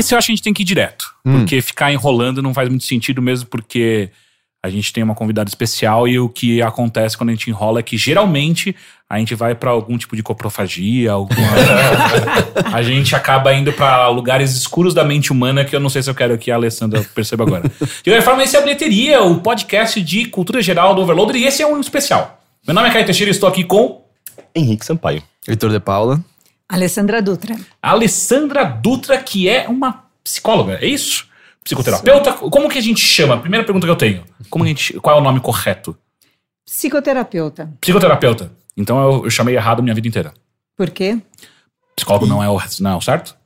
Esse eu acho que a gente tem que ir direto. Porque ficar enrolando não faz muito sentido mesmo, porque a gente tem uma convidada especial e o que acontece quando a gente enrola é que geralmente a gente vai pra algum tipo de coprofagia, alguma. a gente acaba indo pra lugares escuros da mente humana que eu não sei se eu quero que a Alessandra perceba agora. De qualquer forma, esse é a Bilheteria, o podcast de cultura geral do Overloader, e esse é um especial. Meu nome é Caio Teixeira e estou aqui com Henrique Sampaio. Heitor de Paula. Alessandra Dutra. a Alessandra Dutra, que é uma psicóloga, é isso? Psicoterapeuta? Como que a gente chama? Primeira pergunta que eu tenho. Como a gente, qual é o nome correto? Psicoterapeuta. Psicoterapeuta. Então eu, eu chamei errado a minha vida inteira. Por quê? Psicólogo não é o não é o certo?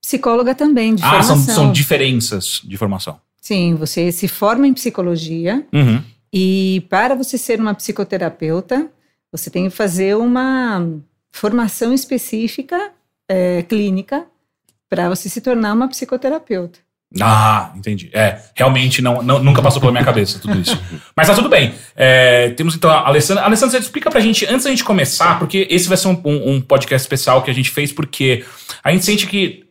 Psicóloga também, de Ah, são, formação. são diferenças de formação. Sim, você se forma em psicologia Uhum. e para você ser uma psicoterapeuta, você tem que fazer uma formação específica eh, clínica para você se tornar uma psicoterapeuta. Ah, entendi. É, realmente não, não- nunca passou pela minha cabeça tudo isso. Mas tá tudo bem. É, temos então a Alessandra. Alessandra, você explica pra gente, antes da gente começar, porque esse vai ser um, um- um podcast especial que a gente fez, porque a gente sente que,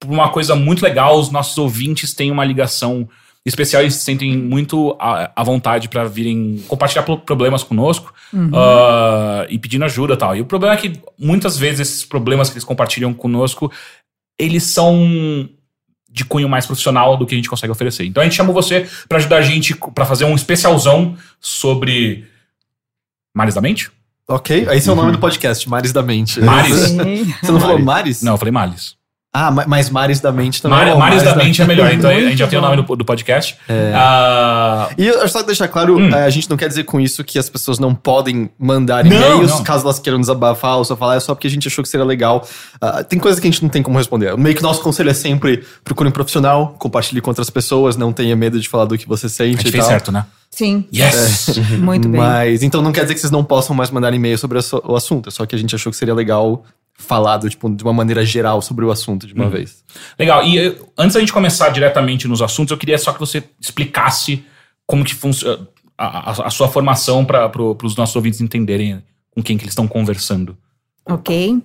por uma coisa muito legal, os nossos ouvintes têm uma ligação especial e se sentem muito à, vontade pra virem compartilhar pro- problemas conosco ah, e pedindo ajuda e tal. E o problema é que muitas vezes esses problemas que eles compartilham conosco, eles são de cunho mais profissional do que a gente consegue oferecer. Então a gente chamou você pra ajudar a gente pra fazer um especialzão sobre Mares da Mente? Ok, esse é o nome do podcast, Mares da Mente. Mares? Você não falou Mares? Não, eu falei Males. Ah, ma- mas Mares da Mente também. Mar, é bom, Mares da Mente é melhor, então a gente já tem o nome do, do podcast. Ah, E eu só deixar claro, Hum. eh, a gente não quer dizer com isso que as pessoas não podem mandar Não, e-mails não. caso elas queiram desabafar ou só falar, é só porque a gente achou que seria legal. Ah, tem coisas que a gente não tem como responder. Meio que nosso conselho é sempre procure um profissional, compartilhe com outras pessoas, não tenha medo de falar do que você a sente gente e fez tal. certo, né? Sim, Yes! muito bem. Mas então não quer dizer que vocês não possam mais mandar e-mail sobre a so- o assunto, é só que a gente achou que seria legal falado tipo, de uma maneira geral sobre o assunto de uma Uhum. vez. Legal. E eh, antes da gente começar diretamente nos assuntos, eu queria só que você explicasse como que funciona a, a- a sua formação para pro, os nossos ouvintes entenderem com quem que eles estão conversando. Ok.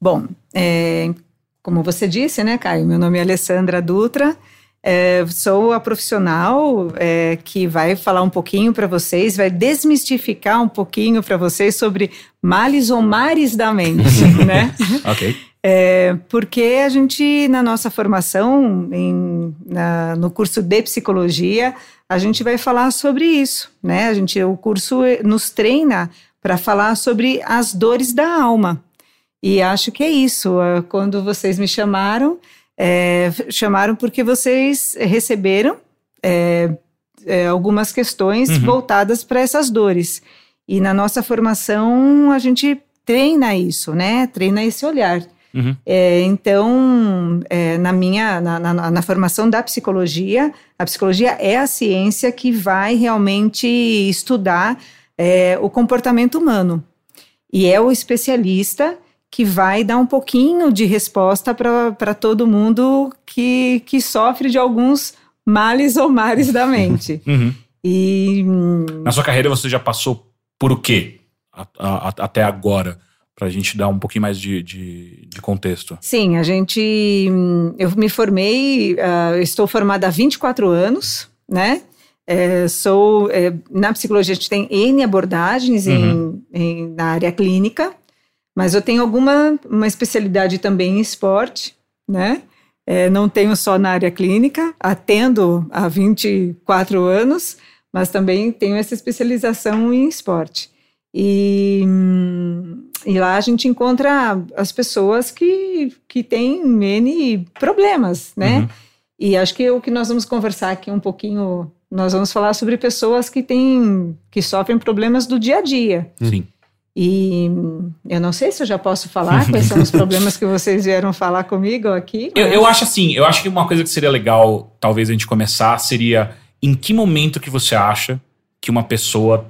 Bom, é, como você disse, né, Caio? Meu nome é Alessandra Dutra. É, sou a profissional é, que vai falar um pouquinho para vocês, vai desmistificar um pouquinho para vocês sobre males ou mares da mente, né? Ok. É, porque a gente, na nossa formação, em- na- no curso de psicologia, a gente vai falar sobre isso, né? A gente, o curso eh, nos treina para falar sobre as dores da alma. E acho que é isso. ah, Quando vocês me chamaram, é, chamaram porque vocês receberam é, é, algumas questões Uhum. voltadas para essas dores. E na nossa formação, a gente treina isso, né? Treina esse olhar. Uhum. É, então, é, na minha na, na- na formação da psicologia, a psicologia é a ciência que vai realmente estudar é, o comportamento humano e é o especialista que vai dar um pouquinho de resposta para todo mundo que, que sofre de alguns males ou mares da mente. Uhum. E Na sua carreira você já passou por o quê a- a- a- até agora? Pra gente dar um pouquinho mais de, de, de contexto. Sim, a gente. hum, Eu me formei, eu estou formada há 24 anos, né? É, sou. é, na psicologia, a gente tem N abordagens em- em- na área clínica, mas eu tenho alguma uma especialidade também em esporte, né? É, não tenho só na área clínica, atendo há 24 anos, mas também tenho essa especialização em esporte. E, e lá a gente encontra as pessoas que, que têm N problemas, né? Uhum. E acho que o que nós vamos conversar aqui um pouquinho, nós vamos falar sobre pessoas que têm, que sofrem problemas do dia a dia. Sim. E eu não sei se eu já posso falar quais são os problemas que vocês vieram falar comigo aqui. Eu, mas- eu acho assim, eu acho que uma coisa que seria legal, talvez a gente começar, seria em que momento que você acha que uma pessoa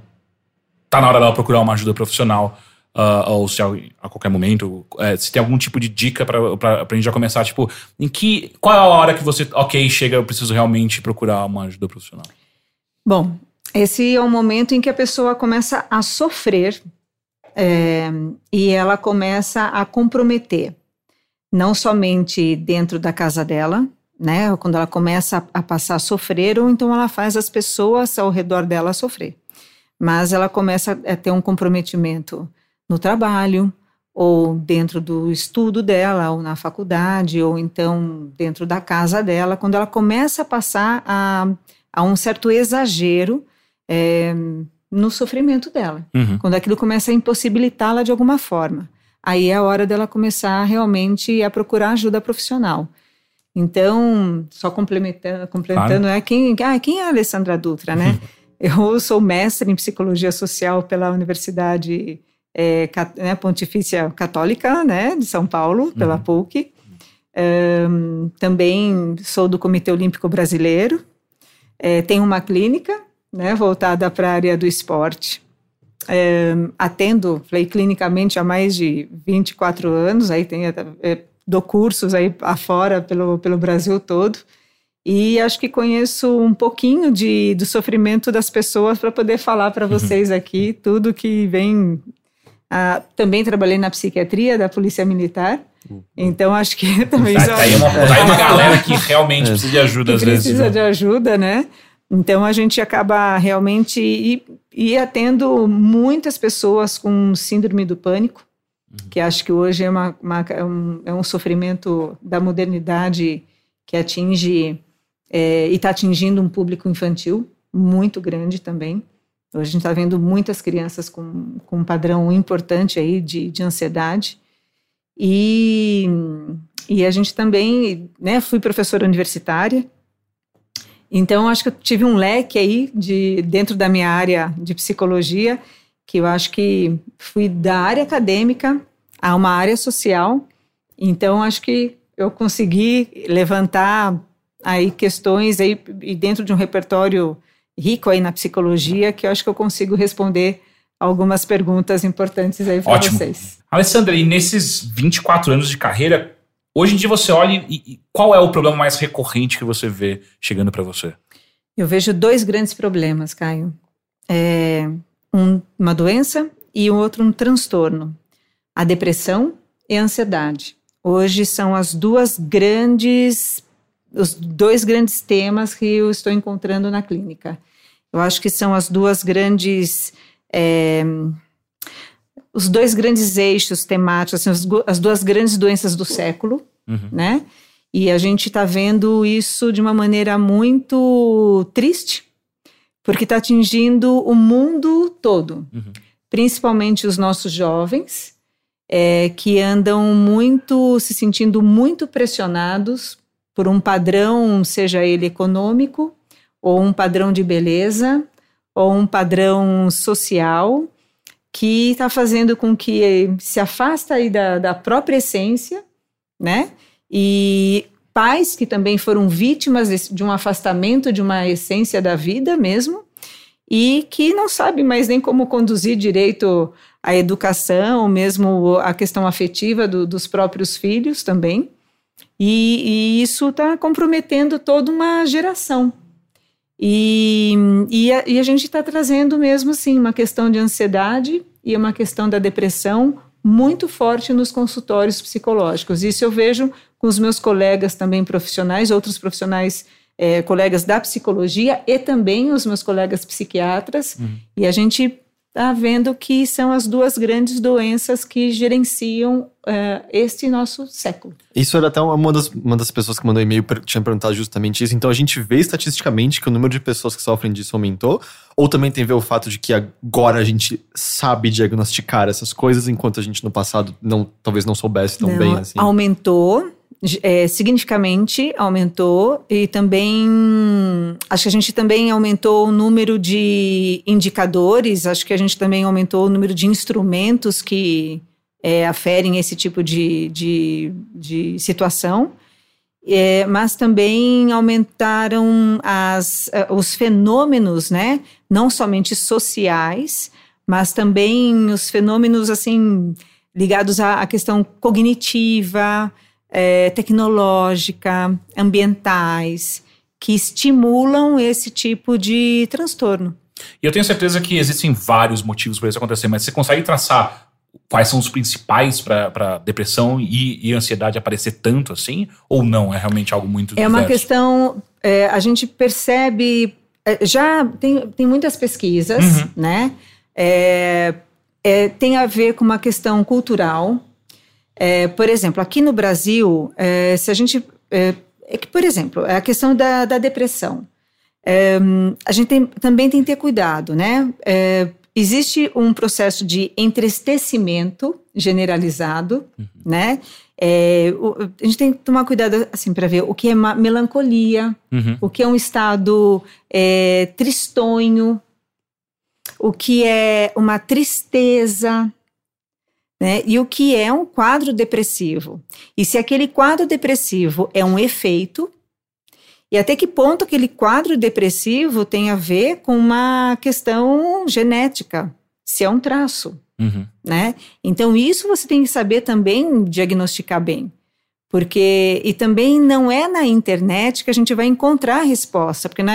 tá na hora dela procurar uma ajuda profissional Uh, ou se a qualquer momento, é, se tem algum tipo de dica pra, pra gente já começar, tipo, em que. Qual é a hora que você, ok, chega, eu preciso realmente procurar uma ajuda profissional? Bom, esse é o momento em que a pessoa começa a sofrer é, e ela começa a comprometer, não somente dentro da casa dela, né? Quando ela começa a, a passar a sofrer, ou então ela faz as pessoas ao redor dela sofrer. Mas ela começa a ter um comprometimento no trabalho, ou dentro do estudo dela, ou na faculdade, ou então dentro da casa dela, quando ela começa a passar a, a um certo exagero é, no sofrimento dela. Uhum. Quando aquilo começa a impossibilitá-la de alguma forma. Aí é a hora dela começar realmente a procurar ajuda profissional. Então, só complementando, complementando claro. é quem, ah, quem é a Alessandra Dutra, né? Eu sou mestre em psicologia social pela Universidade é, né, Pontifícia Católica, né, de São Paulo, pela uhum. PUC. Um, também sou do Comitê Olímpico Brasileiro. É, tenho uma clínica, né, voltada para a área do esporte. É, atendo, falei, clinicamente há mais de 24 anos, aí tem é, dou cursos aí afora pelo, pelo Brasil todo. E acho que conheço um pouquinho de, do sofrimento das pessoas para poder falar para uhum. vocês aqui tudo que vem. Ah, também trabalhei na psiquiatria da Polícia Militar. Uhum. Então acho que também. Tá, tá, aí uma, tá aí uma galera que realmente é. precisa de ajuda às vezes. Precisa né? de ajuda, né? Então a gente acaba realmente e, e atendo muitas pessoas com síndrome do pânico que acho que hoje é, uma, uma, é, um, é um sofrimento da modernidade que atinge é, e está atingindo um público infantil muito grande também. Hoje a gente está vendo muitas crianças com, com um padrão importante aí de, de ansiedade. E, e a gente também, né, fui professora universitária, então acho que eu tive um leque aí de dentro da minha área de psicologia que eu acho que fui da área acadêmica a uma área social. Então, acho que eu consegui levantar aí questões aí e dentro de um repertório rico aí na psicologia que eu acho que eu consigo responder algumas perguntas importantes aí para vocês. Alessandra, e nesses 24 anos de carreira, hoje em dia você olha e, e qual é o problema mais recorrente que você vê chegando para você? Eu vejo dois grandes problemas, Caio. É, um, uma doença e o outro um transtorno. A depressão e a ansiedade. Hoje são as duas grandes, os dois grandes temas que eu estou encontrando na clínica. Eu acho que são as duas grandes, é, os dois grandes eixos temáticos, assim, as, as, duas grandes doenças do século, uhum. né? E a gente está vendo isso de uma maneira muito triste, porque está atingindo o mundo todo, uhum. principalmente os nossos jovens, é, que andam muito, se sentindo muito pressionados por um padrão, seja ele econômico, ou um padrão de beleza, ou um padrão social, que está fazendo com que se afasta aí da, da própria essência, né? E pais que também foram vítimas de um afastamento de uma essência da vida mesmo e que não sabe mais nem como conduzir direito a educação, mesmo a questão afetiva do, dos próprios filhos também. E, e isso está comprometendo toda uma geração. E, e, a, e a gente está trazendo mesmo assim uma questão de ansiedade e uma questão da depressão muito forte nos consultórios psicológicos. Isso eu vejo com os meus colegas também profissionais, outros profissionais, é, colegas da psicologia e também os meus colegas psiquiatras. Uhum. E a gente está vendo que são as duas grandes doenças que gerenciam uh, este nosso século. Isso era até uma das, uma das pessoas que mandou e-mail tinha perguntado justamente isso. Então a gente vê estatisticamente que o número de pessoas que sofrem disso aumentou, ou também tem a ver o fato de que agora a gente sabe diagnosticar essas coisas, enquanto a gente no passado não, talvez não soubesse tão não, bem assim. Aumentou, é, aumentou e também acho que a gente também aumentou o número de indicadores, acho que a gente também aumentou o número de instrumentos que é, aferem esse tipo de, de, de situação. É, mas também aumentaram as, os fenômenos, né, não somente sociais, mas também os fenômenos assim ligados à, à questão cognitiva, é, tecnológica, ambientais, que estimulam esse tipo de transtorno. E eu tenho certeza que existem vários motivos para isso acontecer, mas você consegue traçar quais são os principais para depressão e, e, ansiedade aparecer tanto assim? Ou não? É realmente algo muito É uma questão. É, a gente percebe. É, já tem, tem muitas pesquisas, uhum. né? É, é, tem a ver com uma questão cultural. É, por exemplo, aqui no Brasil, é, se a gente. É, que, por exemplo, a questão da, da depressão. a gente tem, também tem que ter cuidado, né? existe um processo de entristecimento generalizado, uhum. né? É, a gente tem que tomar cuidado assim para ver o que é melancolia, uhum. o que é um estado é, tristonho, o que é uma tristeza, né? E o que é um quadro depressivo. E se aquele quadro depressivo é um efeito, e até que ponto aquele quadro depressivo tem a ver com uma questão genética, se é um traço, uhum. né? Então isso você tem que saber também diagnosticar bem. Porque, e também não é na internet que a gente vai encontrar a resposta, porque na,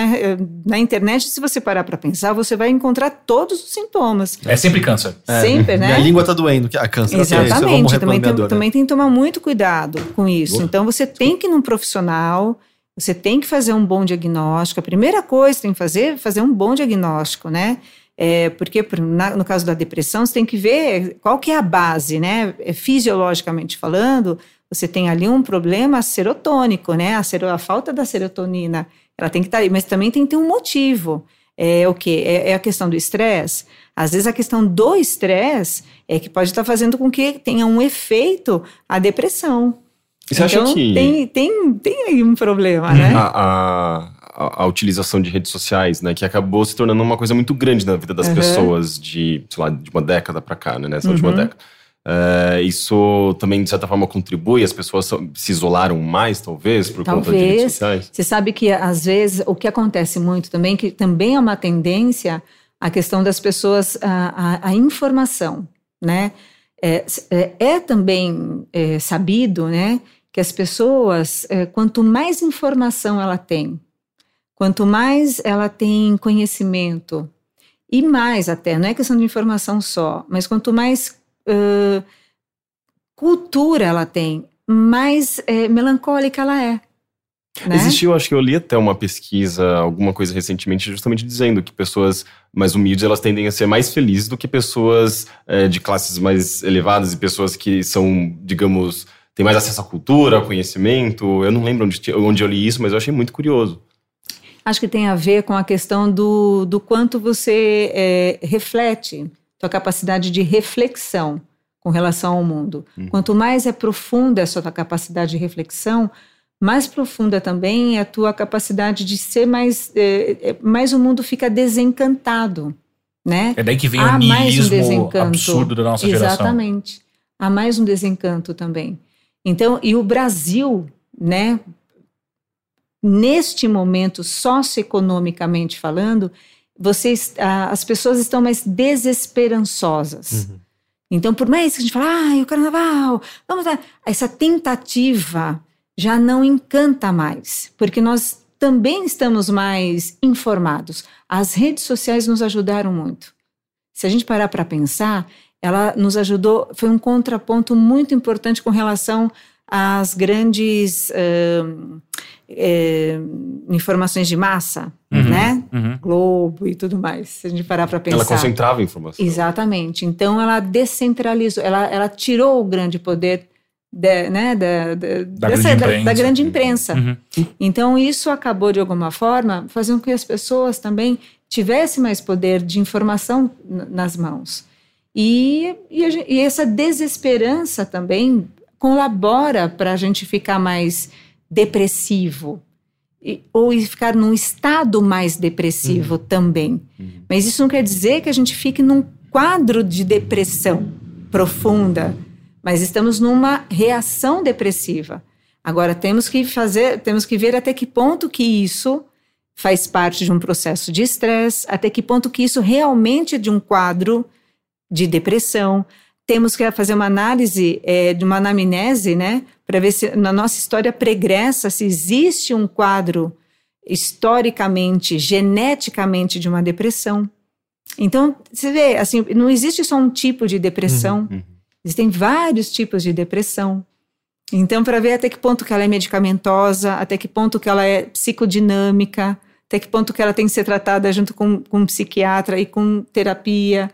na internet, se você parar para pensar, você vai encontrar todos os sintomas. É sempre câncer. É. Sempre, né? Minha língua tá doendo, a câncer. Exatamente, é também, tem, também tem que tomar muito cuidado com isso. Boa. Então, você tem que ir num profissional, você tem que fazer um bom diagnóstico. A primeira coisa que tem que fazer é fazer um bom diagnóstico, né? É, porque na, no caso da depressão, você tem que ver qual que é a base, né? É, fisiologicamente falando, você tem ali um problema serotônico, né? A, sero, a falta da serotonina, ela tem que estar tá aí, mas também tem que ter um motivo. É o que? É, é, a questão do estresse. Às vezes a questão do estresse é que pode estar tá fazendo com que tenha um efeito a depressão. Você então, acha que. Tem, tem, tem aí um problema, né? A, a, a, utilização de redes sociais, né? Que acabou se tornando uma coisa muito grande na vida das uhum. pessoas de, sei lá, de uma década para cá, né? Nessa uhum. última década. Uh, isso também, de certa forma, contribui? As pessoas se isolaram mais, talvez, por talvez. conta de redes sociais? Você sabe que, às vezes, o que acontece muito também, que também é uma tendência, a questão das pessoas, a, a, a informação, né? É, é, é também é, sabido, né? que as pessoas, é, quanto mais informação ela tem, quanto mais ela tem conhecimento, e mais até, não é questão de informação só, mas quanto mais uh, cultura ela tem, mais é, melancólica ela é. Né? Existiu, acho que eu li até uma pesquisa, alguma coisa recentemente, justamente dizendo que pessoas mais humildes elas tendem a ser mais felizes do que pessoas é, de classes mais elevadas e pessoas que são, digamos, tem mais acesso à cultura, ao conhecimento. Eu não lembro onde, onde eu li isso, mas eu achei muito curioso. Acho que tem a ver com a questão do, do quanto você é, reflete, sua capacidade de reflexão com relação ao mundo. Hum. Quanto mais é profunda a sua capacidade de reflexão, mais profunda também é a tua capacidade de ser mais. É, mais o mundo fica desencantado. Né? É daí que vem Há o niilismo absurdo da nossa Exatamente. geração. Exatamente. Há mais um desencanto também. Então, e o Brasil, né, neste momento, socioeconomicamente falando, vocês, as pessoas estão mais desesperançosas. Uhum. Então, por mais que a gente fale, ah, o carnaval, vamos lá, essa tentativa já não encanta mais, porque nós também estamos mais informados. As redes sociais nos ajudaram muito. Se a gente parar para pensar, ela nos ajudou, foi um contraponto muito importante com relação às grandes uh, uh, informações de massa, uhum, né? Uhum. Globo e tudo mais, se a gente parar para pensar. Ela concentrava a informação. Exatamente. Então ela descentralizou, ela, ela tirou o grande poder de, né, da, da, da, dessa, grande da, da, grande imprensa. Uhum. Então, isso acabou, de alguma forma, fazendo com que as pessoas também tivessem mais poder de informação nas mãos. E, e, e essa desesperança também colabora para a gente ficar mais depressivo. E, ou ficar num estado mais depressivo uhum. também. Uhum. Mas isso não quer dizer que a gente fique num quadro de depressão profunda, mas estamos numa reação depressiva. Agora temos que fazer, temos que ver até que ponto que isso faz parte de um processo de estresse, até que ponto que isso realmente é de um quadro de depressão. Temos que fazer uma análise é, de uma anamnese, né, para ver se na nossa história pregressa se existe um quadro historicamente, geneticamente de uma depressão. Então, você vê, assim, não existe só um tipo de depressão, Uhum. existem vários tipos de depressão. Então, para ver até que ponto que ela é medicamentosa, até que ponto que ela é psicodinâmica, até que ponto que ela tem que ser tratada junto com, com um psiquiatra e com terapia.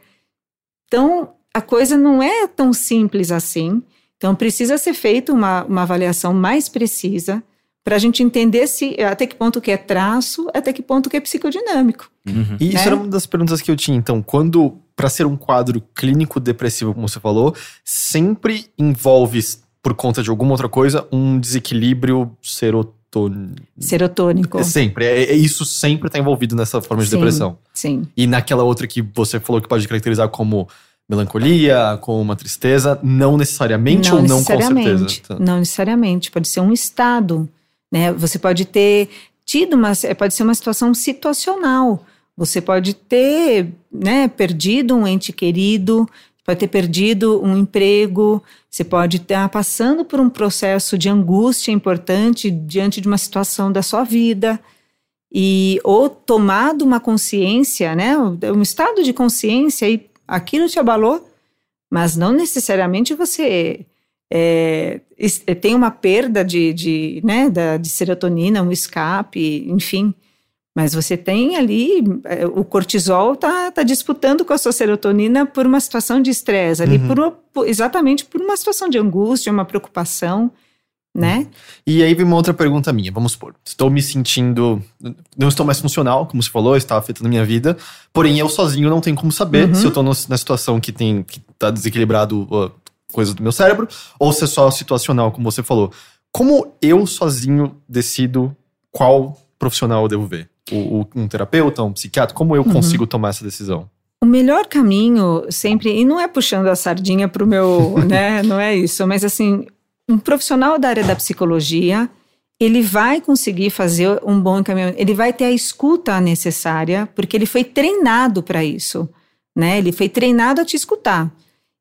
Então, a coisa não é tão simples assim. Então, precisa ser feita uma, uma avaliação mais precisa para a gente entender se até que ponto que é traço, até que ponto que é psicodinâmico. Uhum. E isso Né? era uma das perguntas que eu tinha. Então, quando, para ser um quadro clínico depressivo, como você falou, sempre envolve, por conta de alguma outra coisa, um desequilíbrio serotônico. Serotônico. É sempre. É, é- isso sempre está envolvido nessa forma de Sim. depressão. Sim. E naquela outra que você falou que pode caracterizar como melancolia, como uma tristeza, não necessariamente ou não com necessariamente, certeza. Tá. Não necessariamente, pode ser um estado, né? Você pode ter tido uma, pode ser uma situação situacional. Você pode ter, né, perdido um ente querido, pode ter perdido um emprego, você pode estar passando por um processo de angústia importante diante de uma situação da sua vida e ou tomado uma consciência, né, um estado de consciência e aquilo te abalou, mas não necessariamente você é, es- tem uma perda de, de, né, da, de serotonina, um escape, enfim. Mas você tem ali, é, o cortisol tá, tá disputando com a sua serotonina por uma situação de estresse, ali Uhum. por- exatamente por uma situação de angústia, uma preocupação, né? E aí vem uma outra pergunta minha, vamos supor. Estou me sentindo. Não estou mais funcional, como você falou, está afetando a minha vida. Porém, eu sozinho não tenho como saber Uhum. se eu estou na situação que tem que tá desequilibrado uh, coisa do meu cérebro, ou se é só situacional, como você falou. Como eu sozinho decido qual profissional eu devo ver? O, o- um terapeuta, um psiquiatra? Como eu Uhum. consigo tomar essa decisão? O melhor caminho sempre, e não é puxando a sardinha para o meu, né? Não é isso, mas assim, um profissional da área da psicologia, ele vai conseguir fazer um bom encaminhamento, ele vai ter a escuta necessária, porque ele foi treinado para isso, né? Ele foi treinado a te escutar.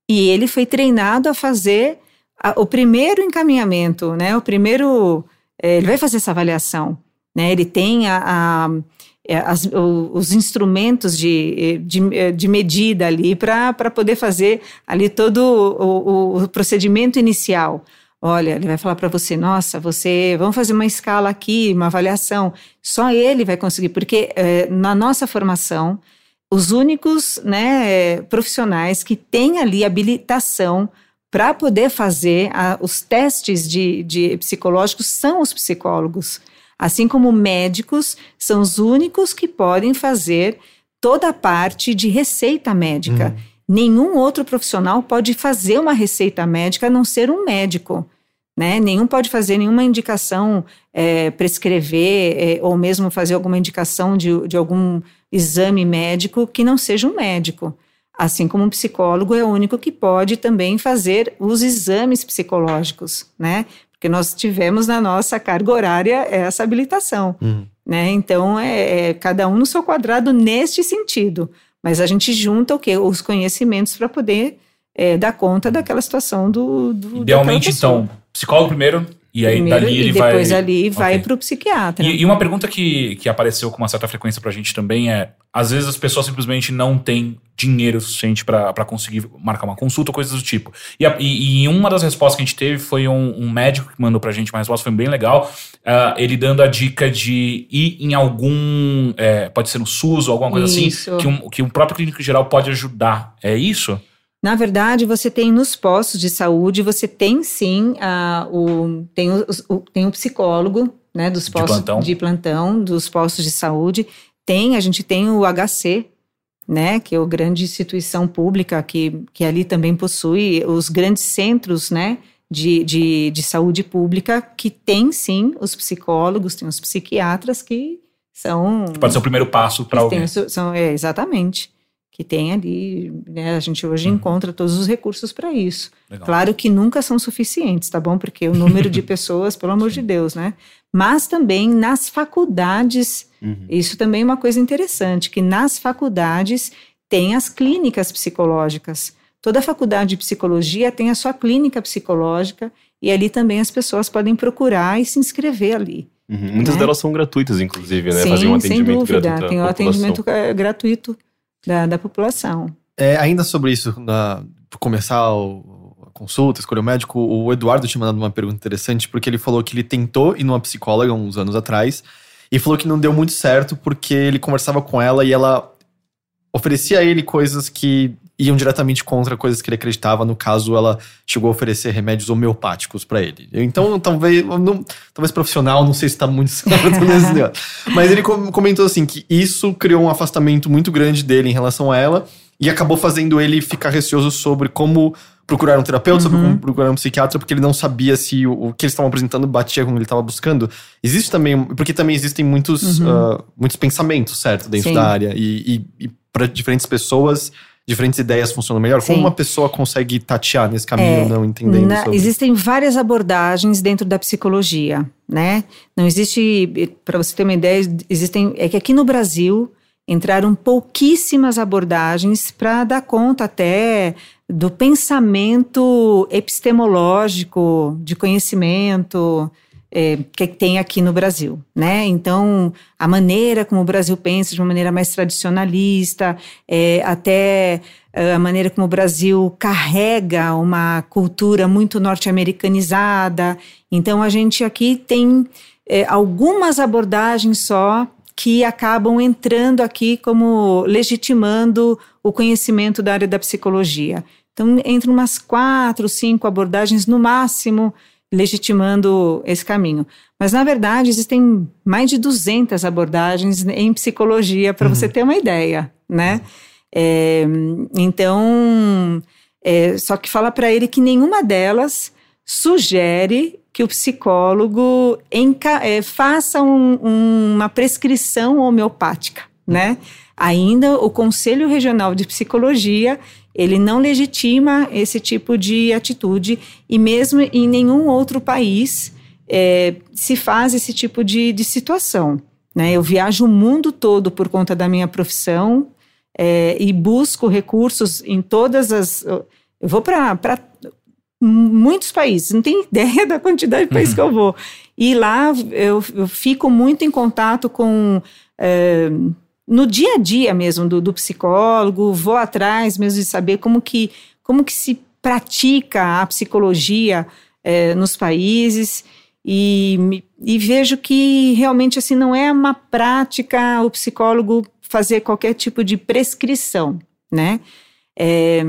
E ele foi treinado a fazer a- o primeiro encaminhamento, né? O primeiro. eh, ele vai fazer essa avaliação, né? Ele tem a- a é, as- os instrumentos de, de, de medida ali para poder fazer ali todo o, o- o procedimento inicial. Olha, ele vai falar para você, nossa, você, vamos fazer uma escala aqui, uma avaliação. Só ele vai conseguir, porque é, na nossa formação, os únicos né, profissionais que têm ali habilitação para poder fazer a- os testes de, de psicológicos são os psicólogos. Assim como médicos são os únicos que podem fazer toda a parte de receita médica. Nenhum outro profissional pode fazer uma receita médica a não ser um médico. Né? Nenhum pode fazer nenhuma indicação, é, prescrever, é, ou mesmo fazer alguma indicação de, de algum exame médico que não seja um médico. Assim como um psicólogo é o único que pode também fazer os exames psicológicos, né? Porque nós tivemos na nossa carga horária essa habilitação, Uhum. né? Então, é, é cada um no seu quadrado neste sentido. Mas a gente junta o quê? Os conhecimentos para poder é, dar conta daquela situação do, do Idealmente, então, psicólogo primeiro, e aí Primeiro, dali ele e vai. depois ali vai Ok. para o psiquiatra. E, e uma pergunta que, que apareceu com uma certa frequência pra gente também é: às vezes as pessoas simplesmente não têm dinheiro suficiente pra conseguir marcar uma consulta, coisas do tipo. E, a- e- e uma das respostas que a gente teve foi um, um médico que mandou pra gente uma resposta, foi bem legal. ah, ele dando a dica de ir em algum. é, pode ser no SUS ou alguma coisa Isso. assim, que um, que um próprio clínico geral pode ajudar. É isso? Na verdade, você tem nos postos de saúde, você tem sim ah, o, tem o, o- tem o psicólogo, né, dos De postos plantão. de plantão, dos postos de saúde. Tem, a gente tem o HC, né, que é a grande instituição pública que, que ali também possui os grandes centros, né, de, de, de saúde pública, que tem sim os psicólogos, tem os psiquiatras que são Pode ser o primeiro passo que alguém. tem são, é, exatamente. Que tem ali, né, a gente hoje Uhum. encontra todos os recursos para isso. Legal. Claro que nunca são suficientes, tá bom? Porque o número de pessoas, pelo amor de Deus, né? Mas também nas faculdades, Uhum. isso também é uma coisa interessante, que nas faculdades tem as clínicas psicológicas. Toda faculdade de psicologia tem a sua clínica psicológica e ali também as pessoas podem procurar e se inscrever ali. Uhum. Muitas né? delas são gratuitas, inclusive, né? Sim, Fazem um sem atendimento dúvida. gratuito. à Tem o atendimento eh, gratuito da, da população. É, ainda sobre isso, na, começar o- a consulta, escolher o médico, o Eduardo tinha mandado uma pergunta interessante, porque ele falou que ele tentou ir numa psicóloga uns anos atrás e falou que não deu muito certo porque ele conversava com ela e ela oferecia a ele coisas que iam diretamente contra coisas que ele acreditava. No caso, ela chegou a oferecer remédios homeopáticos pra ele. Então, talvez, não, talvez profissional, não sei se tá muito certo nesse negócio. Mas ele com- comentou assim que isso criou um afastamento muito grande dele em relação a ela e acabou fazendo ele ficar receoso sobre como procurar um terapeuta, sobre como procurar um psiquiatra, porque ele não sabia se o, o que eles estavam apresentando batia com o que ele estava buscando. Existe também, porque também existem muitos, ah, muitos pensamentos, certo, dentro Sim. da área. E, e, para diferentes pessoas, diferentes ideias funcionam melhor. Como Sim. uma pessoa consegue tatear nesse caminho, É, não entendendo Na- sobre... existem várias abordagens dentro da psicologia, né? Não existe, para você ter uma ideia, existem é que aqui no Brasil entraram pouquíssimas abordagens para dar conta até do pensamento epistemológico, de conhecimento é, que tem aqui no Brasil, né? Então, a maneira como o Brasil pensa de uma maneira mais tradicionalista, é, até é, a maneira como o Brasil carrega uma cultura muito norte-americanizada. Então, a gente aqui tem é, algumas abordagens só que acabam entrando aqui como legitimando o conhecimento da área da psicologia. Então, entre umas quatro, cinco abordagens no máximo, legitimando esse caminho. Mas, na verdade, existem mais de 200 abordagens em psicologia, para você ter uma ideia, né? É, então, é, só que fala para ele que nenhuma delas sugere que o psicólogo é, faça um- uma prescrição homeopática, né? Ainda o Conselho Regional de Psicologia ele não legitima esse tipo de atitude e mesmo em nenhum outro país é, se faz esse tipo de, de situação. Né? Eu viajo o mundo todo por conta da minha profissão é, e busco recursos em todas as. Eu vou para muitos países, não tenho ideia da quantidade de países que eu vou. E lá eu, eu fico muito em contato com. é, no dia a dia mesmo do, do psicólogo, vou atrás mesmo de saber como que, como que se pratica a psicologia é, nos países e, e vejo que realmente assim não é uma prática o psicólogo fazer qualquer tipo de prescrição, né? É,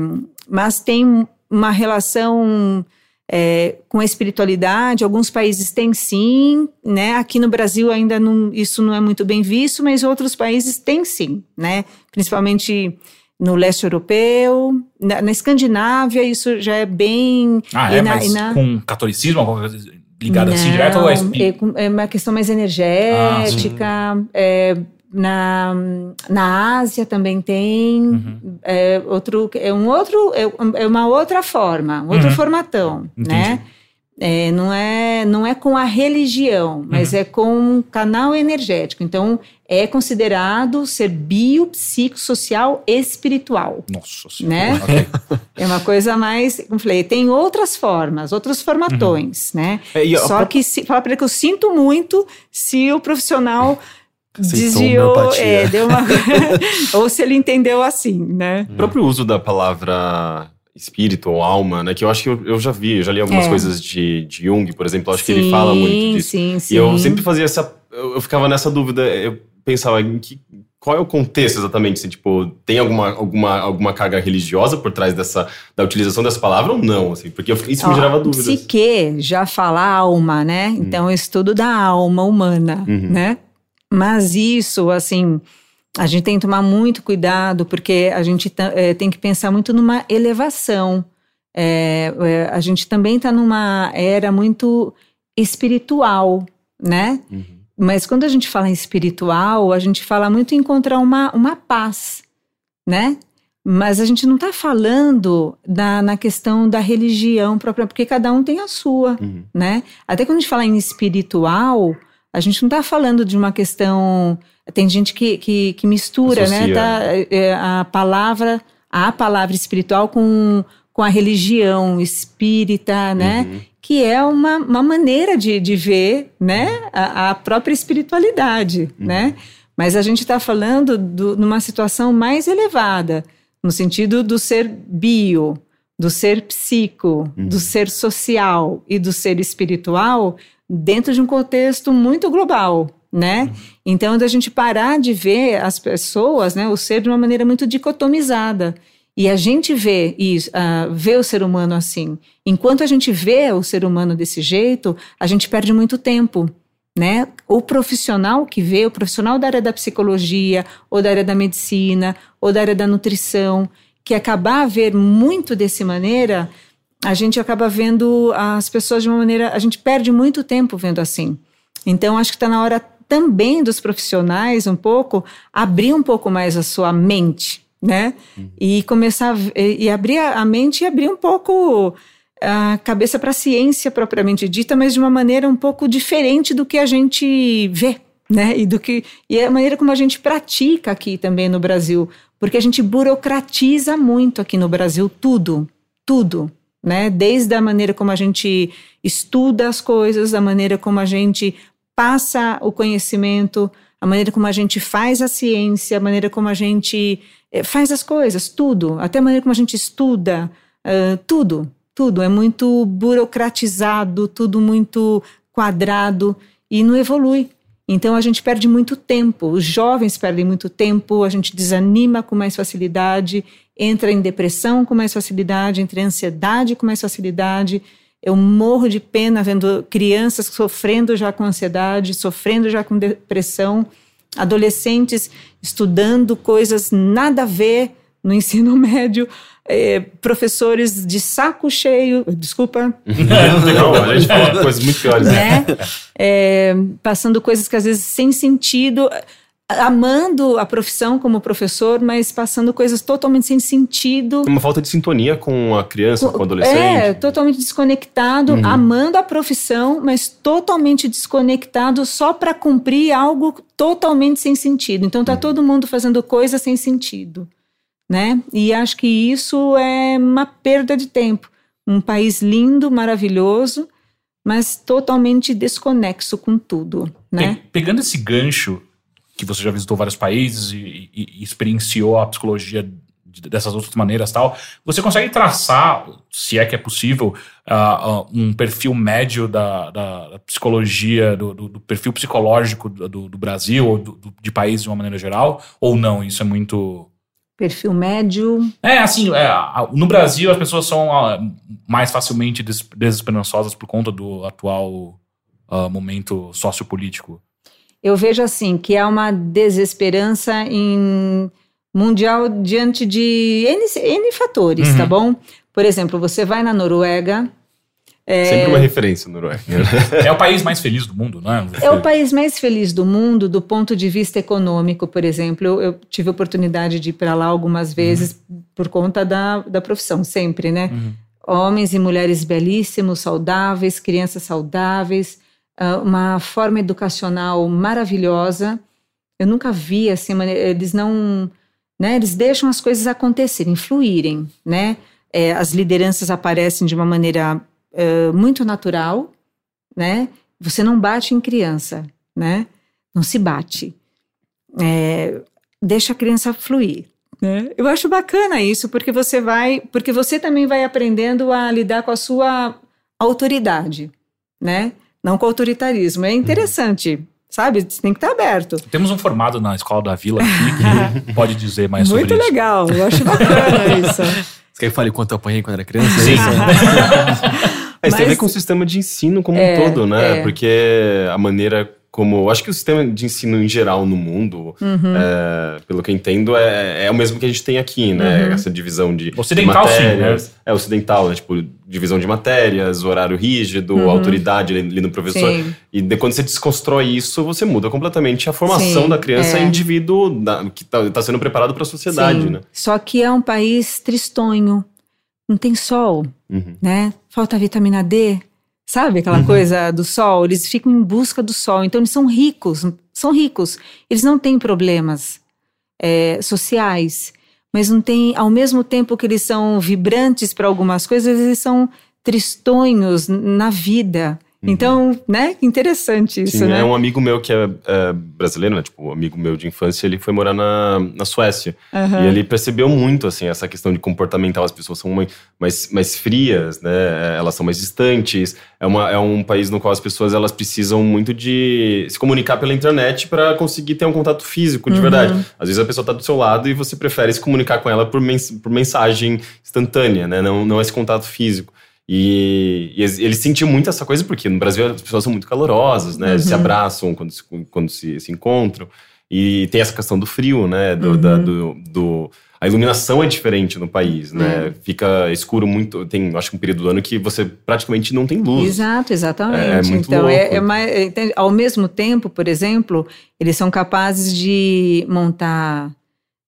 mas tem uma relação é, com a espiritualidade. Alguns países têm sim, né? Aqui no Brasil ainda não, isso não é muito bem visto, mas outros países têm sim, né? Principalmente no leste europeu, na, na Escandinávia isso já é bem Ah, é, na- mas na- com catolicismo, ligada assim direto ou é é, é uma questão mais energética. é, na, na Ásia também tem Uhum. é, outro é um outro é, é uma outra forma, um outro Uhum. formatão, Entendi. né? É, não é não é com a religião, mas Uhum. é com um canal energético. Então é considerado ser biopsicossocial espiritual. Nossa senhora. Né? Ok. É uma coisa mais, como eu falei, tem outras formas, outros formatões, né? É, a Só que se, fala para ele que eu sinto muito se o profissional desviou, é, deu uma, ou se ele entendeu assim, né? O próprio uso da palavra espírito ou alma, né? Que eu acho que eu, eu já vi, eu já li algumas É. coisas de, de Jung, por exemplo. eu Acho que ele fala muito disso. Sim, sim, E eu sempre fazia essa. Eu, eu ficava nessa dúvida. Eu pensava em que. Qual é o contexto exatamente? Assim, tipo, tem alguma, alguma, alguma carga religiosa por trás dessa, da utilização dessa palavra ou não? Assim, porque isso me Ó, gerava dúvidas. Psique já fala alma, né? Então, o estudo da alma humana, Uhum. né? Mas isso, assim, a gente tem que tomar muito cuidado, porque a gente eh, tem que pensar muito numa elevação. É, é, a gente também está numa era muito espiritual, né? Uhum. Mas quando a gente fala em espiritual, a gente fala muito em encontrar uma, uma paz, né? Mas a gente não está falando da, na questão da religião própria, porque cada um tem a sua, Uhum. né? Até quando a gente fala em espiritual, A gente não está falando de uma questão. Tem gente que, que, que mistura, né? Tá, é, a palavra, a palavra espiritual com, com a religião espírita, né? Uhum. Que é uma, uma maneira de, de ver, né? A, a própria espiritualidade, né? Mas a gente está falando do, numa situação mais elevada, no sentido do ser bio, do ser psico, do ser social e do ser espiritual, dentro de um contexto muito global, né? Então, da gente parar de ver as pessoas, né, o ser de uma maneira muito dicotomizada. E a gente vê isso, ah, vê o ser humano assim. Enquanto a gente vê o ser humano desse jeito, a gente perde muito tempo. Né? O profissional que vê, o profissional da área da psicologia, ou da área da medicina, ou da área da nutrição, que acabar a ver muito dessa maneira, a gente acaba vendo as pessoas de uma maneira. A gente perde muito tempo vendo assim. Então, acho que está na hora também dos profissionais, um pouco, abrir um pouco mais a sua mente, né? E começar e, e abrir a mente e abrir um pouco a cabeça para a ciência propriamente dita, mas de uma maneira um pouco diferente do que a gente vê, né? E do que e a maneira como a gente pratica aqui também no Brasil, porque a gente burocratiza muito aqui no Brasil tudo, tudo, né? Desde a maneira como a gente estuda as coisas, a maneira como a gente passa o conhecimento, a maneira como a gente faz a ciência, a maneira como a gente eh, faz as coisas, tudo, até a maneira como a gente estuda, ah, tudo, tudo é muito burocratizado, tudo muito quadrado e não evolui. Então a gente perde muito tempo, os jovens perdem muito tempo, a gente desanima com mais facilidade, entra em depressão com mais facilidade, entra em ansiedade com mais facilidade. Eu morro de pena vendo crianças sofrendo já com ansiedade, sofrendo já com depressão, adolescentes estudando coisas nada a ver no ensino médio, eh, professores de saco cheio, desculpa, Não, a gente fala coisas muito piores. Né? É, passando coisas que às vezes sem sentido, amando a profissão como professor, mas passando coisas totalmente sem sentido. Uma falta de sintonia com a criança, com o adolescente. É, totalmente desconectado, amando a profissão, mas totalmente desconectado só para cumprir algo totalmente sem sentido. Então tá todo mundo fazendo coisa sem sentido, né? E acho que isso é uma perda de tempo. Um país lindo, maravilhoso, mas totalmente desconexo com tudo, né? Pe- Pegando esse gancho, que você já visitou vários países e, e- e experienciou a psicologia de- dessas outras maneiras tal, você consegue traçar, se é que é possível, ah, ah, um perfil médio da, da- da psicologia, do, do- do perfil psicológico do, do- Brasil ou do- de países de uma maneira geral? Ou não? Isso é muito. Perfil médio. É, assim, é, no Brasil as pessoas são ah, mais facilmente des- desesperançosas por conta do atual ah, momento sociopolítico. Eu vejo assim que há uma desesperança em mundial diante de N, N fatores, Uhum. tá bom? Por exemplo, você vai na Noruega, Sempre uma referência, Noruega. É o país mais feliz do mundo, né? É o país mais feliz do mundo do ponto de vista econômico, por exemplo. Eu, eu tive a oportunidade de ir para lá algumas vezes por conta da, da profissão, sempre, né? Homens e mulheres belíssimos, saudáveis, crianças saudáveis, uma forma educacional maravilhosa. Eu nunca vi assim, eles não, né? Eles deixam as coisas acontecerem, fluírem, né? É, as lideranças aparecem de uma maneira eh, muito natural, né? Você não bate em criança, né? Não se bate. É, deixa a criança fluir. Né? Eu acho bacana isso, porque você vai, porque você também vai aprendendo a lidar com a sua autoridade, né? Não com autoritarismo. É interessante, sabe? Você tem que estar aberto. Temos um formado na escola da Vila aqui que pode dizer mais sobre Muito isso. legal, eu acho bacana isso. Você quer que eu fale quanto eu apanhei quando era criança? Sim. É, isso tem a ver Mas- com o sistema de ensino como É, um todo, né? é. Porque a maneira como. Acho que o sistema de ensino em geral no mundo, Uhum. é, pelo que eu entendo, é, é o mesmo que a gente tem aqui, né? Uhum. Essa divisão de. Ocidental, de sim, matérias. É, ocidental, né? Tipo, divisão de matérias, horário rígido, Uhum. autoridade ali no professor. Sim. E de, quando você desconstrói isso, você muda completamente a formação Sim, da criança é. indivíduo da- que está sendo preparado para a sociedade, Sim. né? Só que é um país tristonho. Não tem sol, Uhum. né? Falta vitamina D, Sabe aquela Uhum. coisa do sol? Eles ficam em busca do sol. Então, eles são ricos, são ricos. Eles não têm problemas é, sociais, mas não têm, ao mesmo tempo que eles são vibrantes para algumas coisas, eles são tristonhos na vida. Então, né? Interessante isso, Sim, né? é um amigo meu que é, é brasileiro, né? Tipo, um amigo meu de infância, ele foi morar na, na Suécia. Aham. E ele percebeu muito, assim, essa questão de comportamental. As pessoas são mai- mais, mais frias, né? Elas são mais distantes. É, uma, é um país no qual as pessoas, elas precisam muito de se comunicar pela internet para conseguir ter um contato físico, de Uhum. verdade. Às vezes a pessoa tá do seu lado e você prefere se comunicar com ela por, mens por mensagem instantânea, né? Não, não esse contato físico. E, e eles- ele sentiu muito essa coisa, porque no Brasil as pessoas são muito calorosas, né? Se Uhum. abraçam quando, se, quando se, se encontram. E tem essa questão do frio, né? Do, Uhum. da- do, do- a iluminação é diferente no país, né? Fica escuro muito. Tem, acho que um período do ano que você praticamente não tem luz. Exato, exatamente. É muito então, é, louco. é mais, é, entende? ao mesmo tempo, por exemplo, eles são capazes de montar